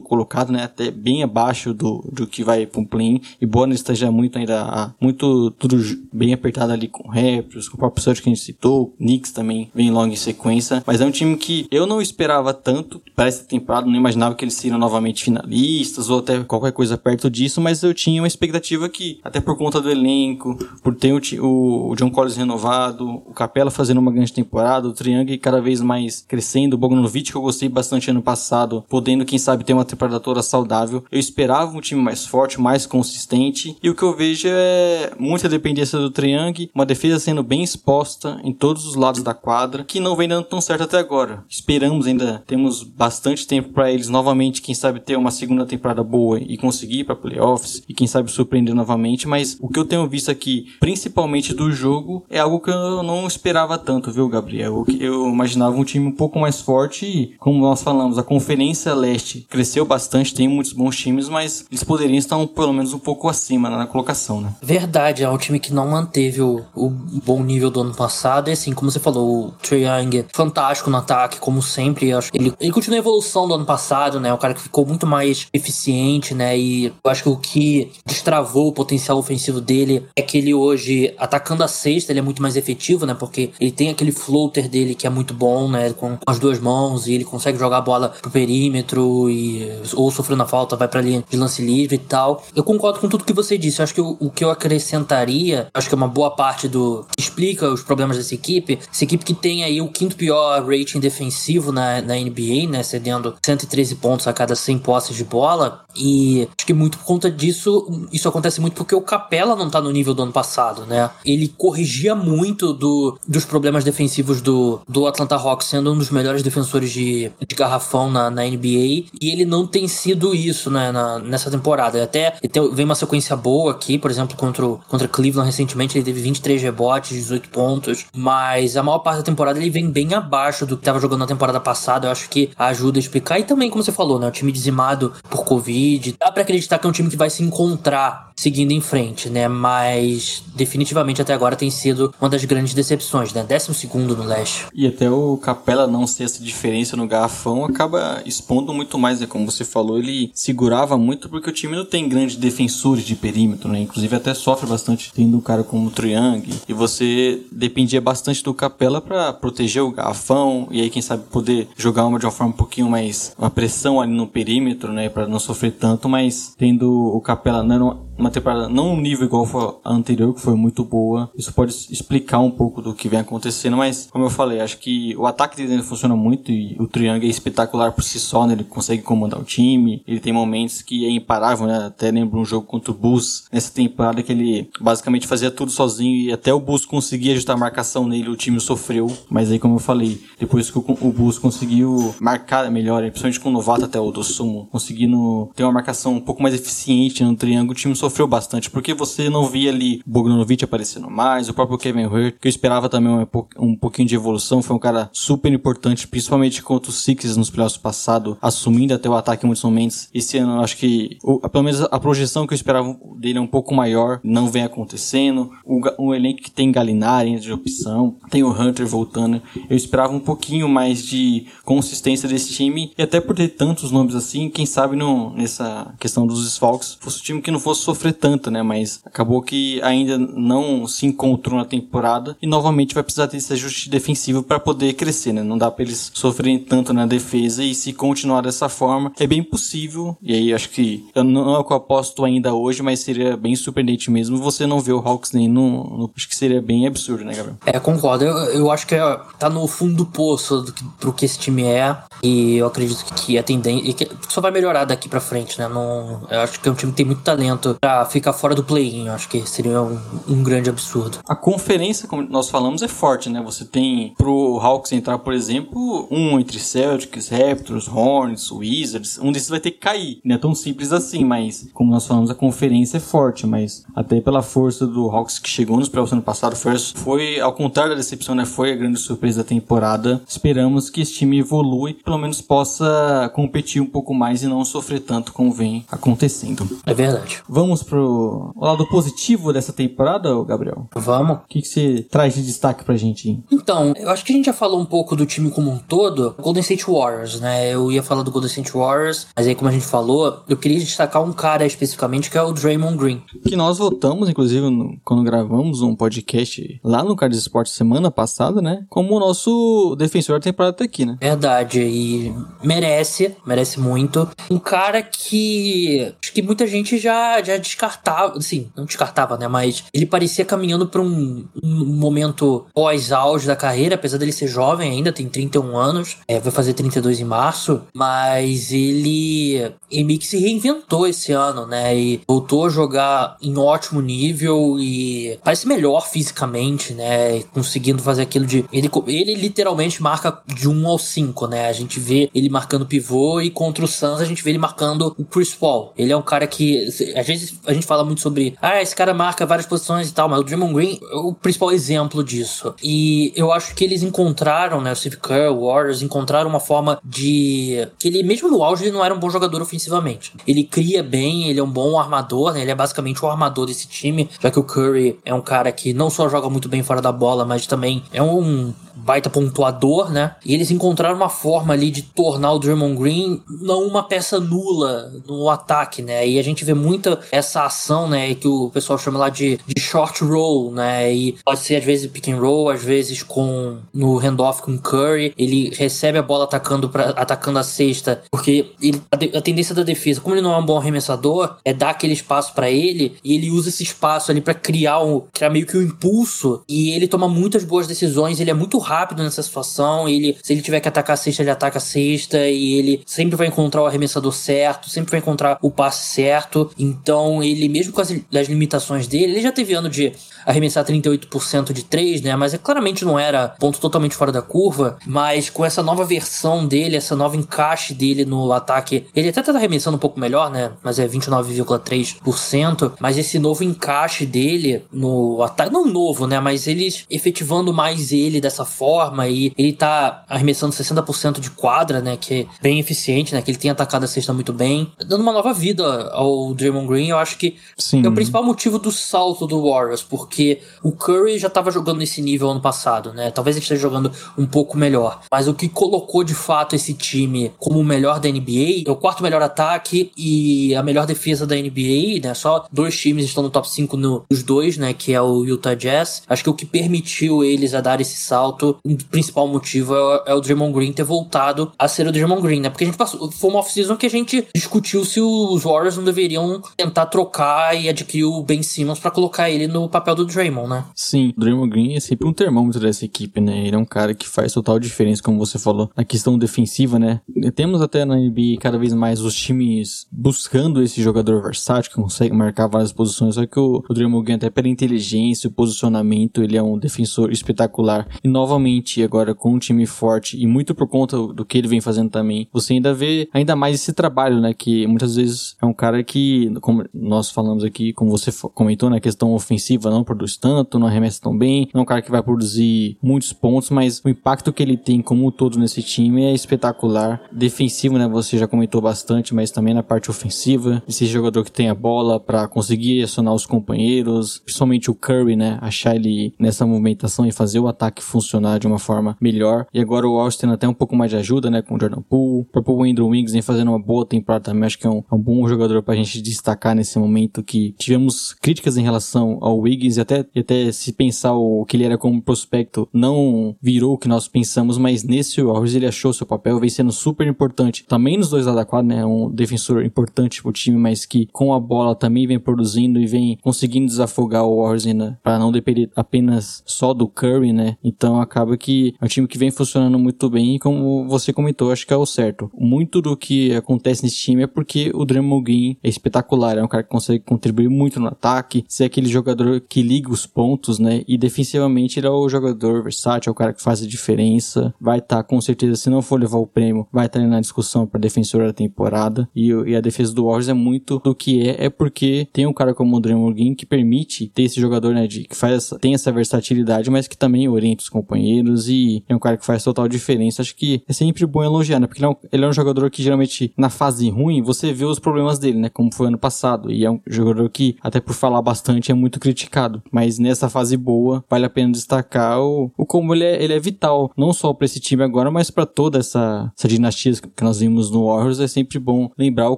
colocado, né? Até bem abaixo do, do que vai para um play-in. Embora ele esteja muito ainda muito tudo bem apertado ali com Raptors, com o próprio Celtics que a gente citou, Knicks também vem logo em sequência, mas é um time que eu não esperava tanto para essa temporada, não imaginava que eles seriam novamente finalistas ou até qualquer coisa perto disso, mas eu tinha uma expectativa que, até por conta do elenco, por ter o, o John Collins renovado, o Capela fazendo uma grande temporada, o Triangle cada vez mais crescendo, o Bogdanovic que eu gostei bastante ano passado, podendo quem sabe ter uma temporada toda saudável, eu esperava um time mais forte, mais consistente, e o que eu vejo é muita dependência do Triang, uma defesa sendo bem exposta em todos os lados da quadra, que não vem dando tão certo até agora. Esperamos ainda, temos bastante tempo para eles novamente, quem sabe ter uma segunda temporada boa e conseguir para playoffs e quem sabe surpreender novamente, mas o que eu tenho visto aqui, principalmente do jogo, é algo que eu não esperava tanto, viu, Gabriel? Eu imaginava um time um pouco mais forte e, como nós falamos, a Conferência Leste cresceu bastante, tem muitos bons times, mas eles poderiam estar um, pelo menos um pouco acima na colocação, né? Verdade, é um time time que não manteve o, o bom nível do ano passado. E assim, como você falou, o Trae Young, fantástico no ataque, como sempre. Acho ele, ele continua a evolução do ano passado, né? O cara que ficou muito mais eficiente, né? E eu acho que o que destravou o potencial ofensivo dele é que ele hoje, atacando a sexta, ele é muito mais efetivo, né? Porque ele tem aquele floater dele que é muito bom, né? Com, com as duas mãos e ele consegue jogar a bola pro perímetro e ou sofrendo a falta, vai pra linha de lance livre e tal. Eu concordo com tudo que você disse. Eu acho que o, o que eu acrescentaria acho que é uma boa parte do que explica os problemas dessa equipe. Essa equipe que tem aí o quinto pior rating defensivo na, na NBA, né, cedendo 113 pontos a cada 100 posses de bola. E acho que muito por conta disso, isso acontece muito porque o Capela não tá no nível do ano passado, né? Ele corrigia muito do, dos problemas defensivos do, do Atlanta Hawks, sendo um dos melhores defensores de, de garrafão na, na NBA. E ele não tem sido isso, né, na, nessa temporada. Até tem, vem uma sequência boa aqui, por exemplo, contra, contra Cleveland recentemente, ele teve 23 rebotes, 18 pontos. Mas a maior parte da temporada ele vem bem abaixo do que tava jogando na temporada passada. Eu acho que ajuda a explicar. E também, como você falou, né? O time dizimado por Covid Dá para acreditar que é um time que vai se encontrar seguindo em frente, né? Mas definitivamente até agora tem sido uma das grandes decepções, né? Décimo segundo no leste. E até o Capela não ser essa diferença no garrafão acaba expondo muito mais, né? Como você falou, ele segurava muito porque o time não tem grandes defensores de perímetro, né? Inclusive até sofre bastante tendo um cara como o Triang. E você dependia bastante do Capela para proteger o garrafão e aí quem sabe poder jogar uma de uma forma um pouquinho mais uma pressão ali no perímetro, né? Para não sofrer tanto, mas tendo o Capela, né? Uma temporada não um nível igual a anterior, que foi muito boa. Isso pode explicar um pouco do que vem acontecendo, mas como eu falei, acho que o ataque dele funciona muito e o Triangle é espetacular por si só, né? Ele consegue comandar o time, ele tem momentos que é imparável, né? Até lembro um jogo contra o Bulls nessa temporada que ele basicamente fazia tudo sozinho e até o Bulls conseguia ajustar a marcação nele, o time sofreu. Mas aí, como eu falei, depois que o, Bulls conseguiu marcar melhor, principalmente com o novato até o do Sumo, conseguindo ter uma marcação um pouco mais eficiente no triângulo, o time sofreu bastante, porque você não via ali Bogdanovic aparecendo mais, o próprio Kevin Hurt, que eu esperava também um, um pouquinho de evolução, foi um cara super importante, principalmente contra os Sixers nos playoffs passado, assumindo até o ataque em muitos momentos. Esse ano, acho que, o, pelo menos a projeção que eu esperava dele é um pouco maior, não vem acontecendo. O, o elenco que tem Galinari de opção, tem o Hunter voltando, eu esperava um pouquinho mais de consistência desse time, e até por ter tantos nomes assim, quem sabe nessa questão dos desfalques, fosse um time que não fosse sofrer tanto, né? Mas acabou que ainda não se encontrou na temporada e novamente vai precisar ter esse ajuste defensivo para poder crescer, né? Não dá para eles sofrerem tanto na defesa e se continuar dessa forma, é bem possível. E aí acho que não é o que eu aposto ainda hoje, mas seria bem surpreendente mesmo você não ver o Hawks nem no, no acho que seria bem absurdo, né, Gabriel? É, concordo. Eu, eu acho que é, tá no fundo do poço do que, pro que esse time é e eu acredito que a tendência que só vai melhorar daqui para frente, né? Não, eu acho que é um time que tem muito talento para ficar fora do play-in. Acho que seria um, um, grande absurdo. A conferência, como nós falamos, é forte, né? Você tem pro Hawks entrar, por exemplo, um entre Celtics, Raptors, Hornets, Wizards. Um desses vai ter que cair. Não é tão simples assim, mas como nós falamos, a conferência é forte. Mas até pela força do Hawks que chegou nos playoffs ano passado, foi, foi ao contrário da decepção, né? Foi a grande surpresa da temporada. Esperamos que esse time evolui, pelo menos possa competir um pouco mais e não sofrer tanto como vem acontecendo. É verdade. Vamos pro lado positivo dessa temporada, Gabriel? Vamos. O que, que você traz de destaque pra gente? Então, eu acho que a gente já falou um pouco do time como um todo. Golden State Warriors, né? Eu ia falar do Golden State Warriors, mas aí como a gente falou, eu queria destacar um cara especificamente que é o Draymond Green. Que nós votamos, inclusive, no, quando gravamos um podcast lá no Cards Esporte semana passada, né? Como o nosso defensor da temporada até aqui, né? Verdade, e merece, merece muito. Um cara que acho que muita gente já, já descartava, assim, não descartava, né? Mas ele parecia caminhando para um, um, momento pós-auge da carreira, apesar dele ser jovem ainda, tem 31 anos, é, vai fazer 32 em março, mas ele, ele meio que se reinventou esse ano, né? E voltou a jogar em ótimo nível e parece melhor fisicamente, né? Conseguindo fazer aquilo de. Ele, ele literalmente marca de 1 ao 5, né? A gente vê ele marcando pivô e contra o Suns a gente vê ele marcando o Chris Paul. Ele é um cara que. Às vezes a gente fala muito sobre. Ah, esse cara marca várias posições e tal, mas o Draymond Green é o principal exemplo disso. E eu acho que eles encontraram, né? O Steve Kerr, o Warriors, encontraram uma forma de. que ele, mesmo no auge, ele não era um bom jogador ofensivamente. Ele cria bem, ele é um bom armador, né? Ele é basicamente o armador desse time, já que o Curry é um cara que não só joga muito bem fora da bola, mas também é um baita pontuador, né? E eles encontraram uma forma ali de tornar o Draymond Green não uma peça nula no ataque, né? E a gente vê muita essa ação, né? Que o pessoal chama lá de, de short roll, né? E pode ser às vezes pick and roll, às vezes com no handoff com Curry, ele recebe a bola atacando para atacando a cesta, porque ele, a, a, tendência da defesa, como ele não é um bom arremessador, é dar aquele espaço para ele e ele usa esse espaço ali para criar um criar meio que um impulso e ele toma muitas boas decisões, ele é muito rápido nessa situação, ele se ele tiver que atacar a cesta, ele ataca a cesta e ele sempre vai encontrar o arremessador certo, sempre vai encontrar o passe certo. Então, ele mesmo com as, as limitações dele, ele já teve ano de arremessar 38% de 3, né? Mas é, claramente não era ponto totalmente fora da curva. Mas com essa nova versão dele, essa nova encaixe dele no ataque, ele até tá arremessando um pouco melhor, né? Mas é 29,3%. Mas esse novo encaixe dele no ataque, não novo, né? Mas eles efetivando mais ele dessa forma e ele tá arremessando 60% de quadra, né? Que é bem eficiente, né? Que ele tem atacado a cesta muito bem, dando uma nova vida ao Draymond Green. Eu acho que Sim. é o principal motivo do salto do Warriors, porque o Curry já tava jogando nesse nível ano passado, né? Talvez ele esteja jogando um pouco melhor. Mas o que colocou de fato esse time como o melhor da NBA, é o quarto melhor ataque e a melhor defesa da NBA, né? Só dois times estão no top 5 nos dois, né? Que é o Utah Jazz. Acho que o que permitiu eles a dar esse salto, o principal motivo é, é o Draymond Green ter voltado a ser o Draymond Green, né? Porque a gente passou, foi uma off-season que a gente discutiu se os Warriors não deveriam tentar trocar e adquirir o Ben Simmons para colocar ele no papel do Draymond, né? Sim, o Draymond Green é sempre um termômetro dessa equipe, né? Ele é um cara que faz total diferença, como você falou, na questão defensiva, né? Temos até na NBA cada vez mais os times buscando esse jogador versátil que consegue marcar várias posições, só que o, o Draymond Green até pela inteligência, o posicionamento, ele é um defensor espetacular. E novamente, agora com um time forte e muito por conta do que ele vem fazendo também, você ainda vê ainda mais esse trabalho, né? Que muitas vezes é um cara que, como nós falamos aqui, como você comentou na né, questão ofensiva, não produz tanto, não arremessa tão bem, não é um cara que vai produzir muitos pontos, mas o impacto que ele tem como um todo nesse time é espetacular. Defensivo, né? Você já comentou bastante, mas também na parte ofensiva, esse jogador que tem a bola para conseguir acionar os companheiros, principalmente o Curry, né? Achar ele nessa movimentação e fazer o ataque funcionar de uma forma melhor. E agora o Austin até um pouco mais de ajuda, né? Com o Jordan Poole. O próprio Andrew Wiggins vem fazendo uma boa temporada também. Acho que é um, é um bom jogador pra gente destacar nesse momento que tivemos críticas em relação ao Wiggins e até, e até se pensar o que ele era como prospecto não virou o que nós pensamos, mas nesse Warriors ele achou seu papel, vem sendo super importante. Também nos dois lados da quadra, né? Um defensor importante pro time, mas que com a bola também vem produzindo e vem conseguindo desafogar o Warriors ainda para não depender apenas só do Curry, né? Então acaba que é um time que vem funcionando muito bem e como você comentou, acho que é o certo. Muito do que acontece nesse time é porque o Draymond Green é espetacular, é um cara que consegue contribuir muito no ataque, ser aquele jogador que liga os pontos, né? E defensivamente ele é o jogador versátil, é o cara que faz a diferença, vai estar tá, com certeza, se não for levar o prêmio, vai estar tá na discussão para defensor da temporada. E, e, a defesa do Warriors é muito do que é, é porque tem um cara como o Draymond que permite ter esse jogador, né, de, que faz essa, tem essa versatilidade, mas que também orienta os companheiros e é um cara que faz total diferença. Acho que é sempre bom elogiar, né? Porque ele é um, ele é um jogador que geralmente na fase ruim você vê os problemas dele, né? Como foi ano passado. E é um jogador que, até por falar bastante, é muito criticado. Mas nessa fase boa, vale a pena destacar o, o como ele é, ele é vital, não só para esse time agora, mas para toda essa, essa dinastia que nós vimos no Warriors. É sempre bom lembrar o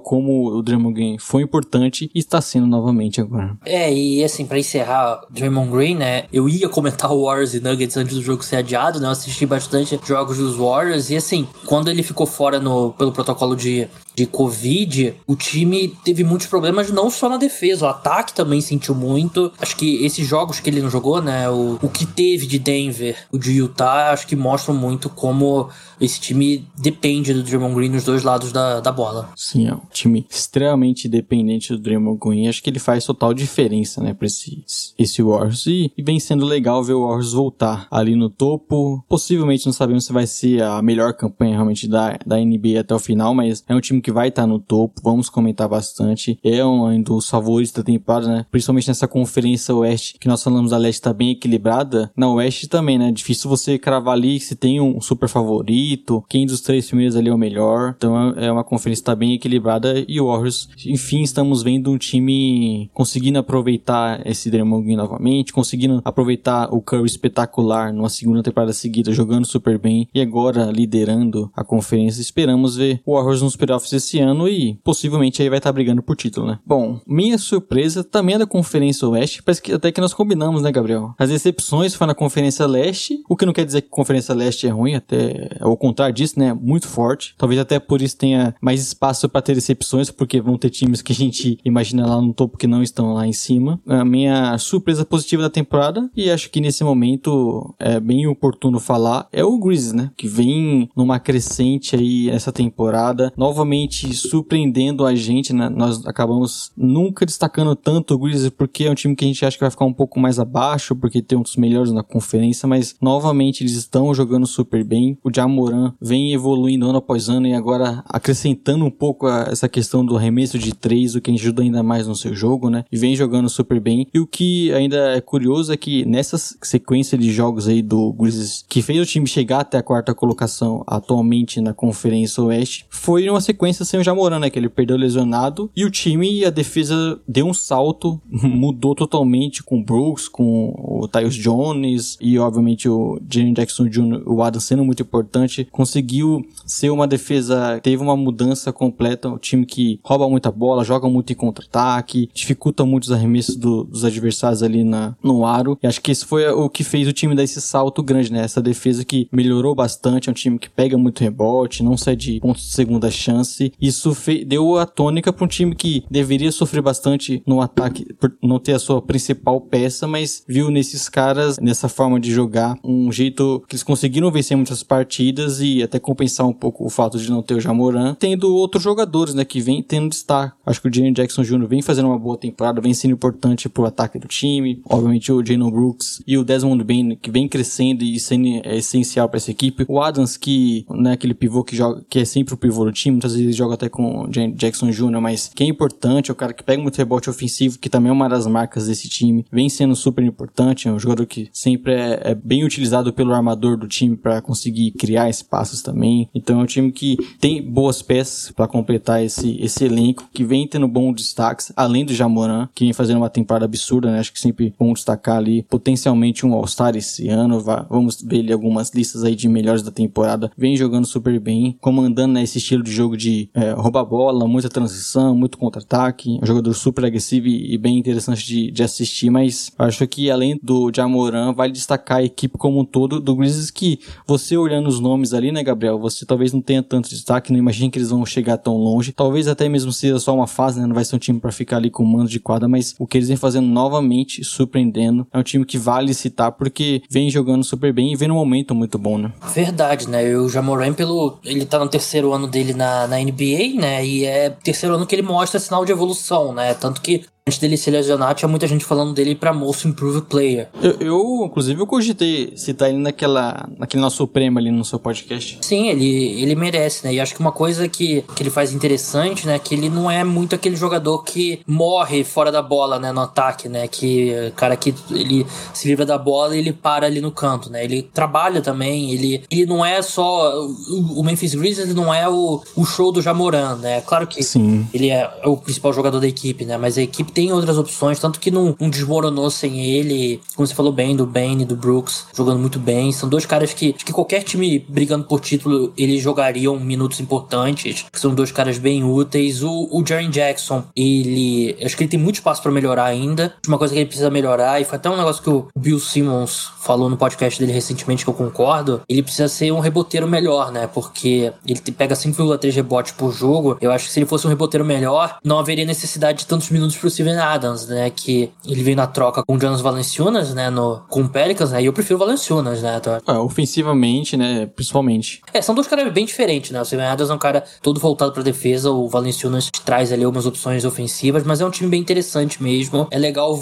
como o Draymond Green foi importante e está sendo novamente agora. É, e assim, para encerrar, Draymond Green, né? Eu ia comentar [LAUGHS] o Warriors e Nuggets antes do jogo ser adiado, né? Eu assisti bastante jogos dos Warriors e assim, quando ele ficou fora no, pelo protocolo de de Covid, o time teve muitos problemas não só na defesa, o ataque também sentiu muito. Acho que esses jogos que ele não jogou, né, o, o que teve de Denver, o de Utah, acho que mostram muito como esse time depende do Draymond Green nos dois lados da, da bola. Sim, é um time extremamente dependente do Draymond Green. Acho que ele faz total diferença, né, pra esse, esse Warriors. E, e vem sendo legal ver o Warriors voltar ali no topo. Possivelmente não sabemos se vai ser a melhor campanha realmente da, da NBA até o final, mas é um time que vai estar tá no topo, vamos comentar bastante. É um dos favoritos da temporada, né? Principalmente nessa conferência oeste, que nós falamos da leste tá bem equilibrada. Na oeste também, né? Difícil você cravar ali se tem um super favorito, quem dos três primeiros ali é o melhor. Então é uma conferência que tá bem equilibrada e o Warriors, enfim, estamos vendo um time conseguindo aproveitar esse Draymond Green novamente, conseguindo aproveitar o Curry espetacular numa segunda temporada seguida, jogando super bem e agora liderando a conferência. Esperamos ver o Warriors nos playoffs esse ano e possivelmente aí vai estar tá brigando por título, né? Bom, minha surpresa também é da Conferência Oeste, parece que até que nós combinamos, né, Gabriel? As decepções foi na Conferência Leste, o que não quer dizer que a Conferência Leste é ruim, até ao contrário disso, né? Muito forte. Talvez até por isso tenha mais espaço para ter decepções, porque vão ter times que a gente imagina lá no topo que não estão lá em cima. A minha surpresa positiva da temporada, e acho que nesse momento é bem oportuno falar, é o Grizzlies, né? Que vem numa crescente aí essa temporada, novamente surpreendendo a gente, né? Nós acabamos nunca destacando tanto o Grizzlies porque é um time que a gente acha que vai ficar um pouco mais abaixo, porque tem um dos melhores na conferência, mas novamente eles estão jogando super bem. O Jamoran vem evoluindo ano após ano e agora acrescentando um pouco a, essa questão do arremesso de três, o que ajuda ainda mais no seu jogo, né? E vem jogando super bem. E o que ainda é curioso é que nessa sequência de jogos aí do Grizzlies, que fez o time chegar até a quarta colocação atualmente na Conferência Oeste, foi uma sequência sem o Jamoran, né? Que ele perdeu lesionado. E o time e a defesa deu um salto, [LAUGHS] mudou totalmente com o Brooks, com o Tyus Jones e, obviamente, o Jalen Jackson Jr., o Adam sendo muito importante. Conseguiu ser uma defesa, teve uma mudança completa. O time que rouba muita bola, joga muito em contra-ataque, dificulta muito os arremessos do, dos adversários ali na, no aro. E acho que isso foi o que fez o time dar esse salto grande, né? Essa defesa que melhorou bastante, é um time que pega muito rebote, não sai de pontos de segunda chance. Isso deu a tônica para um time que deveria sofrer bastante no ataque, por não ter a sua principal peça, mas viu nesses caras, nessa forma de jogar, um jeito que eles conseguiram vencer muitas partidas e até compensar um pouco o fato de não ter o Jamoran, tendo outros jogadores, né, que vem tendo destaque. Acho que o Jalen Jackson Jr. vem fazendo uma boa temporada, vem sendo importante pro ataque do time. Obviamente o Jalen Brooks e o Desmond Bain, que vem crescendo e sendo é essencial para essa equipe. O Adams, que não é aquele pivô que joga, que é sempre o pivô do time, muitas vezes joga até com o Jackson Jr., mas que é importante, é o cara que pega muito rebote ofensivo, que também é uma das marcas desse time, vem sendo super importante, é um jogador que sempre é, é bem utilizado pelo armador do time para conseguir criar espaços também. Então é um time que tem boas peças para completar esse, esse elenco, que vem tendo bons destaques, além do Jamoran, que vem fazendo uma temporada absurda, né? Acho que sempre bom destacar ali potencialmente um All-Star esse ano. Vamos ver ele algumas listas aí de melhores da temporada. Vem jogando super bem, comandando né, esse estilo de jogo de é, roubar bola, muita transição, muito contra-ataque. Um jogador super agressivo e, e bem interessante de, de, assistir, mas acho que além do Jamoran, vale destacar a equipe como um todo do Grizzlies que você olhando os nomes ali, né, Gabriel, você talvez não tenha tanto destaque, não imagine que eles vão chegar tão longe. Talvez até mesmo seja só uma fase, né, não vai ser um time para ficar ali com mando de quadra, mas o que eles vêm fazendo novamente, surpreendendo, é um time que vale citar porque vem jogando super bem e vem num momento muito bom, né? Verdade, né? O Jamoran, pelo. Ele tá no terceiro ano dele na, na NBA, né? E é terceiro ano que ele mostra sinal de evolução, né? Tanto que Antes dele se lesionar, tinha muita gente falando dele pra Most Improved Player. Eu, eu, inclusive, eu cogitei citar ele naquela, naquele nosso prêmio ali no seu podcast. Sim, ele, ele merece, né? E acho que uma coisa que, que ele faz interessante, né? Que ele não é muito aquele jogador que morre fora da bola, né? No ataque, né? Que cara que ele se livra da bola e ele para ali no canto, né? Ele trabalha também, ele, ele não é só... O, o Memphis Grizzlies não é o, o show do Jamoran, né? Claro que Sim. ele é o principal jogador da equipe, né? Mas a equipe tem outras opções, tanto que não, não desmoronou sem ele. Como você falou bem, do Bane e do Brooks, jogando muito bem. São dois caras que, que qualquer time brigando por título, eles jogariam minutos importantes. São dois caras bem úteis. O, o Jackson, ele. Acho que ele tem muito espaço para melhorar ainda. Uma coisa que ele precisa melhorar, e foi até um negócio que o Bill Simmons falou no podcast dele recentemente, que eu concordo. Ele precisa ser um reboteiro melhor, né? Porque ele pega 5,3 rebotes por jogo. Eu acho que se ele fosse um reboteiro melhor, não haveria necessidade de tantos minutos pro Steven Adams, né? Que ele veio na troca com o Jonas Valanciunas, né? No, com o Pelicans, né? E eu prefiro Valanciunas, né? É, ofensivamente, né? Principalmente. É, são dois caras bem diferentes, né? O Steven Adams é um cara todo voltado pra defesa, o Valanciunas traz ali algumas opções ofensivas, mas é um time bem interessante mesmo. É legal,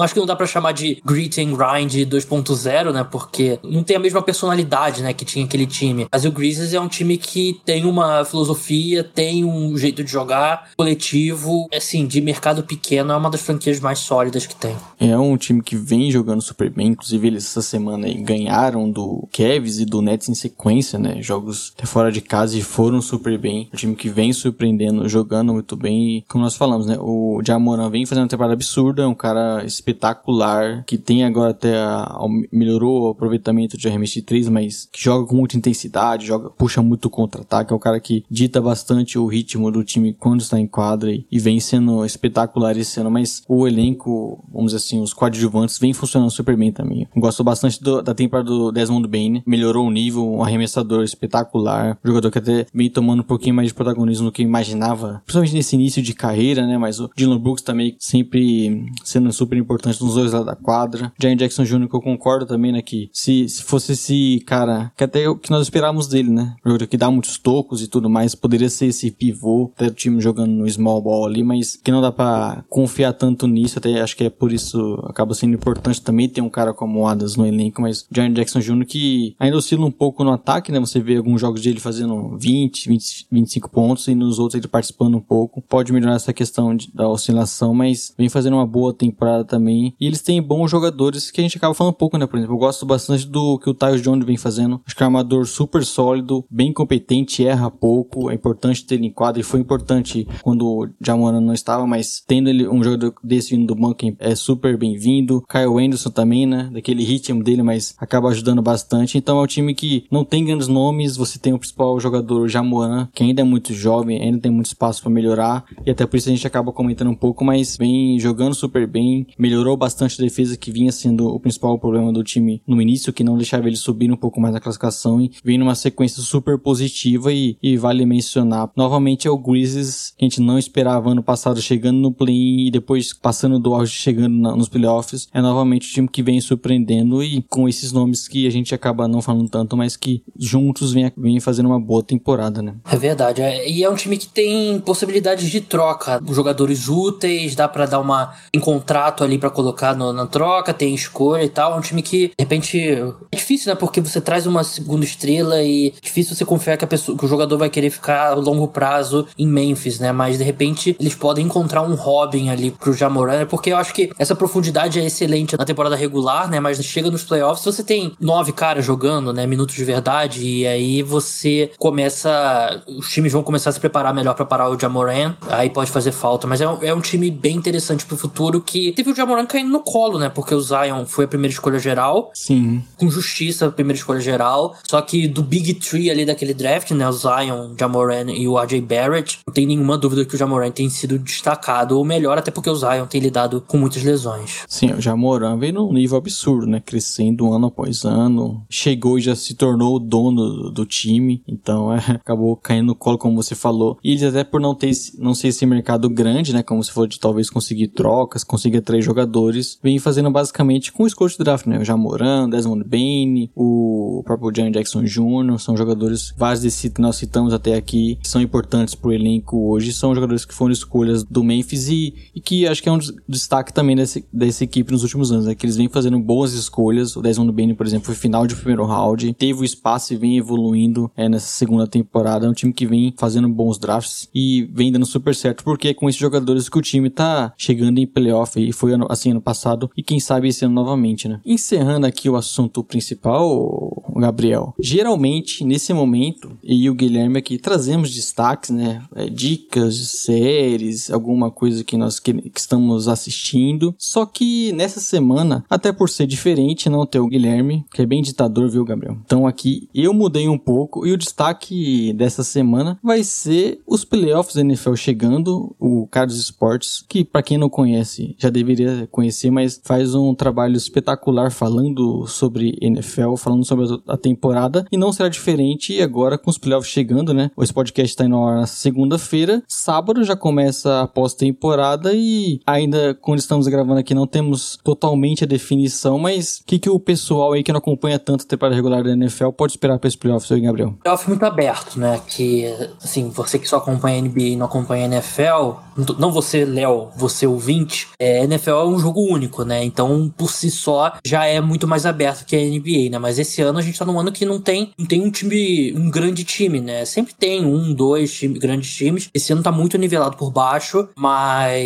acho que não dá para chamar de grit and grind 2.0, né? Porque não tem a mesma personalidade, né? Que tinha aquele time. Mas o Grizzlies é um time que tem uma filosofia, tem um jeito de jogar coletivo, assim, de mercado pequeno é uma das franquias mais sólidas que tem. É um time que vem jogando super bem, inclusive eles essa semana aí ganharam do Cavs e do Nets em sequência, né? Jogos até fora de casa e foram super bem. Um time que vem surpreendendo, jogando muito bem e como nós falamos, né? O Jamoran vem fazendo uma temporada absurda, é um cara espetacular, que tem agora até a, melhorou o aproveitamento de arremesso de 3, mas que joga com muita intensidade, joga, puxa muito contra-ataque, é um cara que dita bastante o ritmo do time quando está em quadra e, e vem sendo espetacular esse ano, mas o elenco, vamos dizer assim, os coadjuvantes vem funcionando super bem também. Gosto bastante do, da temporada do Desmond Bain, melhorou o nível, um arremessador espetacular, jogador que até vem tomando um pouquinho mais de protagonismo do que imaginava, principalmente nesse início de carreira, né, mas o Dylan Brooks também sempre sendo super importante nos dois lados da quadra. Jaren Jackson Jr., que eu concordo também, né, que se, se fosse esse cara, que até o que nós esperávamos dele, né, jogador que dá muitos tocos e tudo mais, poderia ser esse pivô, até o time jogando no small ball ali, mas que não dá pra confiar tanto nisso, até acho que é por isso acaba sendo importante também ter um cara como o Adams no elenco, mas John Jackson Jr. que ainda oscila um pouco no ataque, né? Você vê alguns jogos dele fazendo 20, 20 25 pontos e nos outros ele participando um pouco. Pode melhorar essa questão de, da oscilação, mas vem fazendo uma boa temporada também. E eles têm bons jogadores que a gente acaba falando um pouco, né? Por exemplo, eu gosto bastante do que o Tyus Jones vem fazendo. Acho que é um armador super sólido, bem competente, erra pouco. É importante ter ele em quadra e foi importante quando o Jamoran não estava, mas tendo ele um jogador desse vindo do banco é super bem-vindo. Kyle Anderson também, né? Daquele ritmo dele, mas acaba ajudando bastante. Então é um time que não tem grandes nomes. Você tem o principal jogador, o Jamoran, que ainda é muito jovem, ainda tem muito espaço para melhorar. E até por isso a gente acaba comentando um pouco, mas vem jogando super bem. Melhorou bastante a defesa, que vinha sendo o principal problema do time no início, que não deixava ele subir um pouco mais na classificação. E vem numa sequência super positiva e, e vale mencionar. Novamente é o Grizzlies, que a gente não esperava ano passado chegando no play e depois passando do auge chegando na, nos playoffs. É novamente o time que vem surpreendendo e com esses nomes que a gente acaba não falando tanto, mas que juntos vem, vem fazendo uma boa temporada, né? É verdade. É, e é um time que tem possibilidades de troca. Jogadores úteis, dá para dar uma em contrato ali para colocar no, na troca, tem escolha e tal. É um time que, de repente, é difícil, né? Porque você traz uma segunda estrela e é difícil você confiar que, a pessoa, que o jogador vai querer ficar a longo prazo em Memphis, né? Mas de repente eles podem encontrar um Robin ali pro Jamoran, né? porque eu acho que essa profundidade é excelente na temporada regular, né? Mas chega nos playoffs, você tem nove caras jogando, né? Minutos de verdade, e aí você começa. Os times vão começar a se preparar melhor para parar o Jamoran, aí pode fazer falta. Mas é um, é um time bem interessante pro futuro que teve o Jamoran caindo no colo, né? Porque o Zion foi a primeira escolha geral. Sim. Com justiça, a primeira escolha geral. Só que do Big Tree ali daquele draft, né? O Zion, Jamoran e o RJ Barrett, não tem nenhuma dúvida que o Jamoran tem sido destacado, ou melhor, até porque o Zion tem lidado com muitas lesões. Sim, o Jamoran veio num nível absurdo, né? Crescendo ano após ano. Chegou e já se tornou o dono do, time. Então, é, [LAUGHS] acabou caindo no colo, como você falou. E eles até por não ter não ser esse mercado grande, né? Como se for de talvez conseguir trocas, conseguir atrair jogadores, vem fazendo basicamente com o escolha draft, né? O Jamoran, Desmond Bain, o próprio John Jackson Jr. São jogadores, vários que nós citamos até aqui, que são importantes pro elenco hoje. São jogadores que foram escolhas do Memphis e, e que acho que é um destaque também desse, dessa equipe nos últimos anos, né? Que eles vêm fazendo boas escolhas. O Desmond Bain, por exemplo, foi final de primeiro round, teve o espaço e vem evoluindo é, nessa segunda temporada. É um time que vem fazendo bons drafts e vem dando super certo, porque é com esses jogadores que o time tá chegando em playoff e foi assim ano passado e quem sabe esse ano novamente, né? Encerrando aqui o assunto principal, Gabriel. Geralmente, nesse momento, e o Guilherme aqui trazemos destaques, né? É, dicas de séries, alguma coisa que nós que, que estamos assistindo. Só que nessa semana, até por ser diferente, não ter o Guilherme, que é bem ditador, viu, Gabriel? Então aqui eu mudei um pouco e o destaque dessa semana vai ser os playoffs da NFL chegando, o Carlos Esportes, que para quem não conhece, já deveria conhecer, mas faz um trabalho espetacular falando sobre NFL, falando sobre a temporada e não será diferente agora com os playoffs chegando, né? Esse podcast está indo na segunda-feira, sábado já começa a pós-temporada e ainda quando estamos gravando aqui não temos totalmente a definição, mas o que, que o pessoal aí que não acompanha tanto a temporada regular da NFL pode esperar para esse playoff, seu Gabriel? Playoff muito aberto, né? Que, assim, você que só acompanha NBA e não acompanha NFL, não você, Léo, você ouvinte, é, NFL é um jogo único, né? Então, por si só, já é muito mais aberto que a NBA, né? Mas esse ano a gente tá num ano que não tem, não tem um time, um grande time, né? Sempre tem um, dois time, grandes times. Esse ano tá muito nivelado por baixo, mas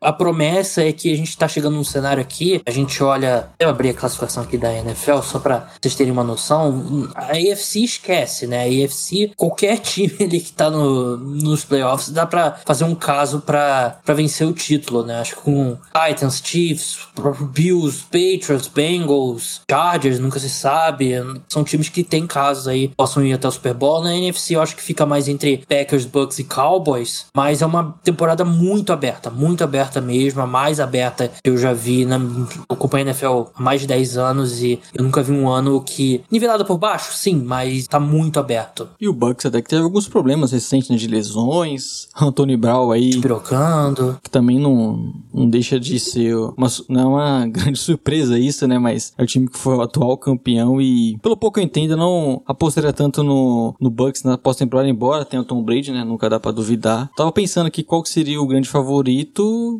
a promessa é que a gente tá chegando num cenário aqui, a gente olha, eu abri a classificação aqui da NFL só pra vocês terem uma noção, a AFC esquece, né? A AFC, qualquer [LAUGHS] time ali que tá no, nos playoffs, dá pra fazer um caso pra vencer o título, né? Acho que com Titans, Chiefs, Bills, Patriots, Bengals, Chargers, nunca se sabe. São times que tem casos aí, possam ir até o Super Bowl. Na NFC eu acho que fica mais entre Packers, Bucks e Cowboys, mas é uma temporada muito aberta, muito aberta mesmo, a mais aberta que eu já vi. Na, eu acompanho a NFL há mais de 10 anos e eu nunca vi um ano que. nivelado por baixo, sim, mas tá muito aberto. E o Bucks até que teve alguns problemas recentes né, de lesões. [LAUGHS] Anthony Brown aí. Pirocando. Que também não, não deixa de ser uma, não é uma [LAUGHS] grande surpresa isso, né? Mas é o time que foi o atual campeão e pelo pouco eu entendo, eu não apostaria tanto no, no Bucks na pós-temporada, embora tenha o Tom Brady, né? Nunca dá pra duvidar. Tava pensando aqui qual que seria o grande favorito.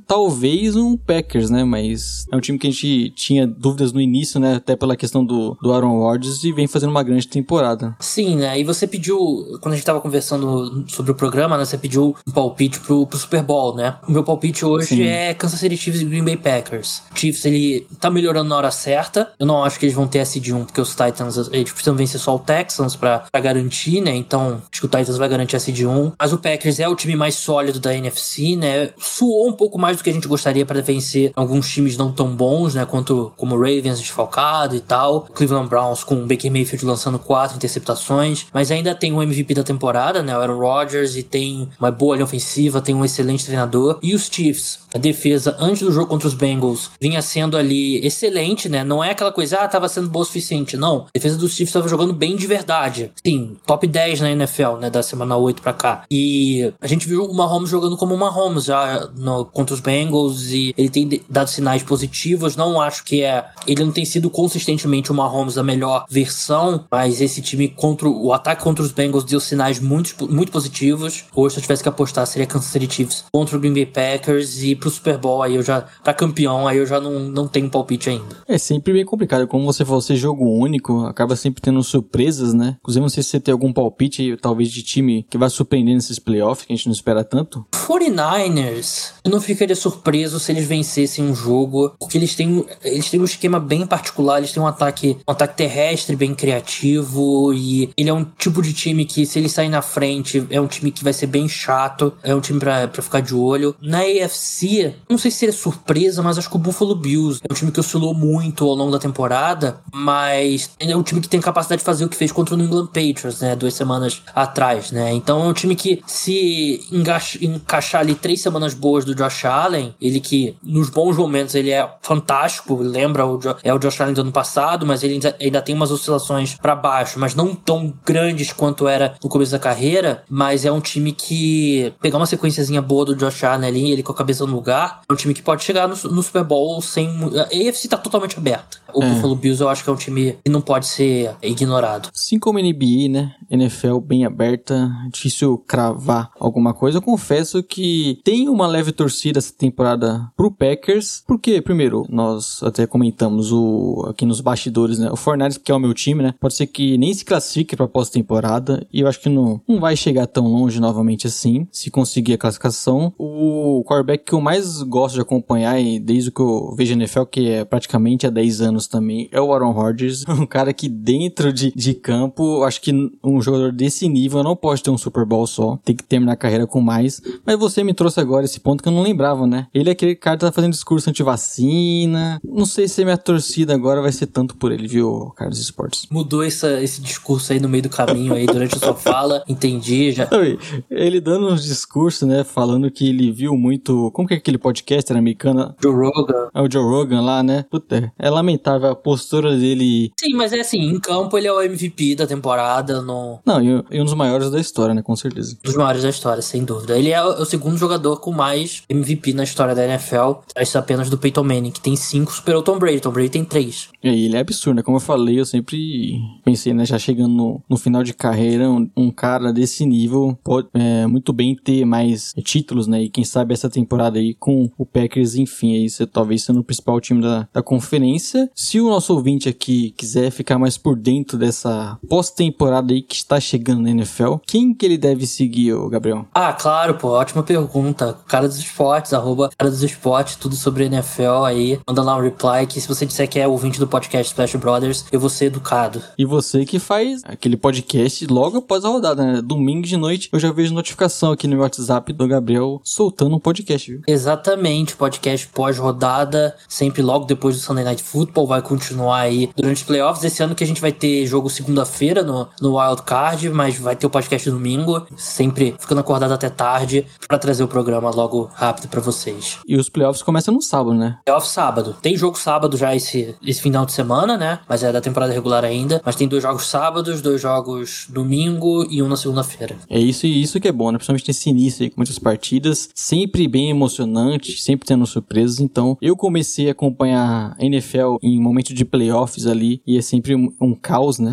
Talvez um Packers, né? Mas é um time que a gente tinha dúvidas no início, né? Até pela questão do, do Aaron Rodgers e vem fazendo uma grande temporada. Sim, né? E você pediu, quando a gente tava conversando sobre o programa, né? Você pediu um palpite pro, pro Super Bowl, né? O meu palpite hoje Sim. é Kansas City Chiefs e Green Bay Packers. Chiefs, ele tá melhorando na hora certa. Eu não acho que eles vão ter esse de 1, porque os Titans, eles precisam vencer só o Texans pra, pra garantir, né? Então, acho que o Titans vai garantir a seed 1. Mas o Packers é o time mais sólido da NFC, né? Suou um pouco mais do que a gente gostaria para vencer alguns times não tão bons, né? Quanto como o Ravens desfalcado e tal. Cleveland Browns com o Baker Mayfield lançando quatro interceptações. Mas ainda tem o MVP da temporada, né? O Aaron Rodgers e tem uma boa linha ofensiva, tem um excelente treinador. E os Chiefs, a defesa antes do jogo contra os Bengals vinha sendo ali excelente, né? Não é aquela coisa, ah, tava sendo boa o suficiente. Não. A defesa dos Chiefs tava jogando bem de verdade. Sim, top 10 na NFL, né? Da semana 8 pra cá. E a gente viu o Mahomes jogando como o Mahomes já no, contra os Bengals e ele tem dado sinais positivos. Não acho que é. Ele não tem sido consistentemente o Mahomes a melhor versão, mas esse time contra o ataque contra os Bengals deu sinais muito, muito positivos. Hoje, se eu tivesse que apostar, seria Kansas City Chiefs contra o Green Bay Packers e pro Super Bowl aí eu já. pra campeão, aí eu já não, não tenho palpite ainda. É sempre bem complicado. Como você falou, ser jogo único, acaba sempre tendo surpresas, né? Inclusive, não sei se você tem algum palpite, talvez de time que vai surpreender nesses playoffs, que a gente não espera tanto. 49ers, eu não ficaria surpreso se eles vencessem um jogo, porque eles têm, eles têm um esquema bem particular, eles têm um ataque, um ataque terrestre bem criativo e ele é um tipo de time que se ele sair na frente, é um time que vai ser bem chato, é um time para ficar de olho. Na AFC, não sei se seria surpresa, mas acho que o Buffalo Bills é um time que oscilou muito ao longo da temporada, mas é um time que tem capacidade de fazer o que fez contra o New England Patriots, né, duas semanas atrás, né? Então é um time que se encaixar ali três semanas boas do Josh Allen, ele que nos bons momentos ele é fantástico, lembra o jo é o Josh Allen do ano passado, mas ele ainda, ainda tem umas oscilações para baixo, mas não tão grandes quanto era no começo da carreira, mas é um time que pegar uma sequenciazinha boa do Josh Allen ali, ele com a cabeça no lugar, é um time que pode chegar no, no Super Bowl sem a AFC tá totalmente aberta. O é. Buffalo Bills eu acho que é um time que não pode ser ignorado. Assim como NBA, né? NFL bem aberta, difícil cravar alguma coisa. Eu confesso que tem uma leve torcida essa temporada pro Packers, porque, primeiro, nós até comentamos o aqui nos bastidores, né? O Fortnite, que é o meu time, né? Pode ser que nem se classifique pra pós-temporada, e eu acho que não, não vai chegar tão longe novamente assim, se conseguir a classificação. O quarterback que eu mais gosto de acompanhar, e desde que eu vejo NFL, que é praticamente há 10 anos também, é o Aaron Rodgers, [LAUGHS] um cara que dentro de, de campo, acho que um jogador desse nível não pode ter um Super Bowl só, tem que terminar a carreira com mais. Mas você me trouxe agora esse ponto que eu não lembrava, né? Ele é aquele cara que tá fazendo discurso anti-vacina. Não sei se a minha torcida agora vai ser tanto por ele, viu, Carlos Esportes? Mudou essa, esse discurso aí no meio do caminho aí durante a sua fala, entendi já. [LAUGHS] Ele dando uns discursos, né, falando que ele viu muito, como que é aquele podcaster americano? Joe Rogan. É o Joe Rogan lá, né? Puta, é lamentável a postura dele. Sim, mas é assim, em campo ele é o MVP da temporada, no... Não, e, um dos maiores da história, né, com certeza. Um dos maiores da história, sem dúvida. Ele é o, o segundo jogador com mais MVP na história da NFL, atrás apenas do Peyton Manning, que tem cinco, superou o Tom Brady. Tom Brady tem três. E ele é absurdo, né? Como eu falei, eu sempre pensei, né, já chegando no, no final de carreira, um, um, cara desse nível pode é, muito bem ter mais títulos, né? E quem sabe essa temporada aí com o Packers, enfim, aí você talvez sendo o principal time da, da conferência. Se o nosso ouvinte aqui quiser ficar mais por dentro dessa pós-temporada aí que está chegando na NFL, quem que ele deve seguir, Gabriel? Ah, claro, pô, ótima pergunta. Cara dos esportes, arroba cara dos esportes, tudo sobre NFL aí. Manda lá um reply que se você disser que é ouvinte do podcast Splash Brothers, eu vou ser educado. E você que faz aquele podcast logo após a rodada, né? Domingo de noite eu já vejo notificação aqui no meu WhatsApp do Gabriel soltando um podcast, viu? Exatamente, podcast pós-rodada, sempre logo depois do Sunday Night Football, vai continuar aí durante os playoffs. Esse ano que a gente vai ter jogo segunda-feira no, no Wild Card, mas vai ter o podcast domingo, sempre ficando acordado até tarde para trazer o programa logo rápido para vocês. E os playoffs começam no sábado, né? Playoff sábado. Tem jogo sábado já esse, esse final de semana, né? Mas é da temporada regular ainda. Mas tem dois jogos sábados, dois jogos domingo e um na segunda-feira. É isso e isso que é bom, né? Principalmente nesse início aí com muitas partidas, sempre bem emocionante, sempre tendo surpresas. Então, eu comecei a acompanhar a NFL em momento de playoffs ali e é sempre um, um caos, né?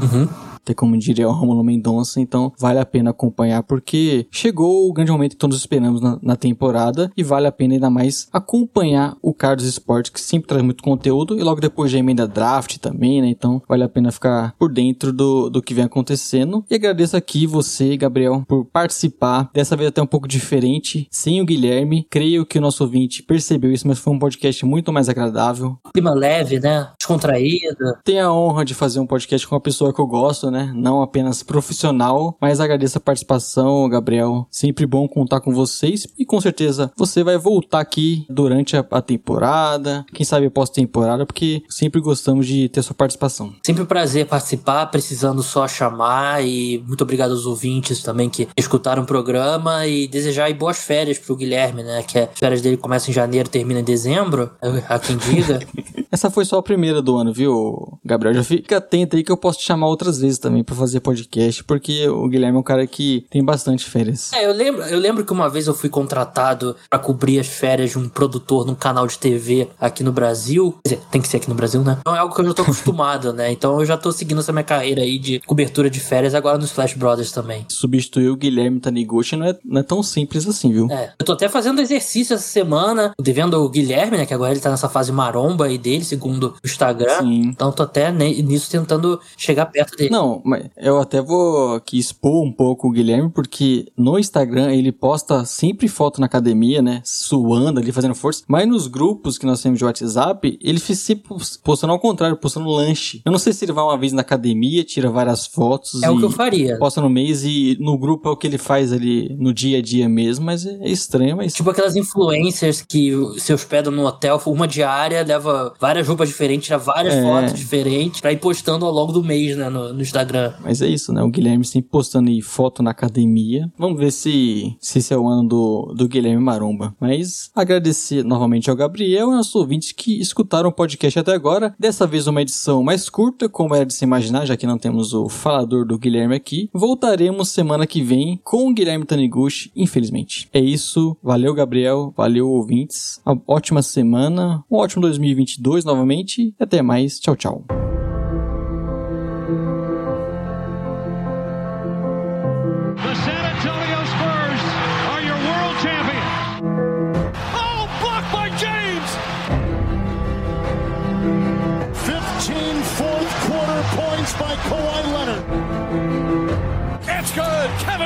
Até como diria o Romulo Mendonça, então vale a pena acompanhar porque chegou o grande momento que todos esperamos na, na temporada e vale a pena ainda mais acompanhar o Carlos Esporte que sempre traz muito conteúdo e logo depois já emenda draft também, né? Então vale a pena ficar por dentro do, do que vem acontecendo. E agradeço aqui você, Gabriel, por participar. Dessa vez até um pouco diferente, sem o Guilherme. Creio que o nosso ouvinte percebeu isso, mas foi um podcast muito mais agradável. Clima leve, né? Descontraído. Tenho a honra de fazer um podcast com uma pessoa que eu gosto, né? Não apenas profissional, mas agradeço a participação, Gabriel. Sempre bom contar com vocês e com certeza você vai voltar aqui durante a, a temporada, quem sabe pós-temporada, porque sempre gostamos de ter sua participação. Sempre um prazer participar, precisando só chamar e muito obrigado aos ouvintes também que escutaram o programa e desejar boas férias pro Guilherme, né? Que as férias dele começam em janeiro, terminam em dezembro, há quem diga. [LAUGHS] Essa foi só a primeira do ano, viu, Gabriel? Já fica atento aí que eu posso te chamar outras vezes também pra fazer podcast, porque o Guilherme é um cara que tem bastante férias. É, eu lembro, eu lembro que uma vez eu fui contratado pra cobrir as férias de um produtor num canal de TV aqui no Brasil. Quer dizer, tem que ser aqui no Brasil, né? Então é algo que eu já tô [LAUGHS] acostumado, né? Então eu já tô seguindo essa minha carreira aí de cobertura de férias agora nos Flash Brothers também. Substituir o Guilherme Taniguchi não é, não é tão simples assim, viu? É, eu tô até fazendo exercício essa semana, devendo o Guilherme, né? Que agora ele tá nessa fase maromba aí dele, segundo o Instagram. Sim. Então tô até nisso tentando chegar perto dele. Não, mas eu até vou aqui expor um pouco o Guilherme, porque no Instagram ele posta sempre foto na academia, né? Suando ali, fazendo força. Mas nos grupos que nós temos de WhatsApp, ele fica sempre postando ao contrário, postando lanche. Eu não sei se ele vai uma vez na academia, tira várias fotos É o que eu faria. posta no mês e no grupo é o que ele faz ali no dia a dia mesmo, mas é é estranho, mas Tipo aquelas influencers que se hospedam no hotel, uma diária, leva várias roupas diferentes, tira várias É. fotos diferentes pra ir postando ao longo do mês, né, no, no Instagram. Mas é isso, né? O Guilherme sempre postando aí foto na academia. Vamos ver se, se esse é o ano do, do Guilherme Maromba. Mas agradecer novamente ao Gabriel e aos ouvintes que escutaram o podcast até agora. Dessa vez uma edição mais curta, como era de se imaginar, já que não temos o falador do Guilherme aqui. Voltaremos semana que vem com o Guilherme Taniguchi, infelizmente. É isso. Valeu, Gabriel. Valeu, ouvintes. Uma ótima semana. Um ótimo 2022 novamente. E até mais. Tchau, tchau.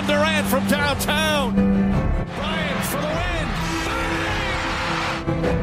Kevin Durant from downtown. Bryant for the win. Bang!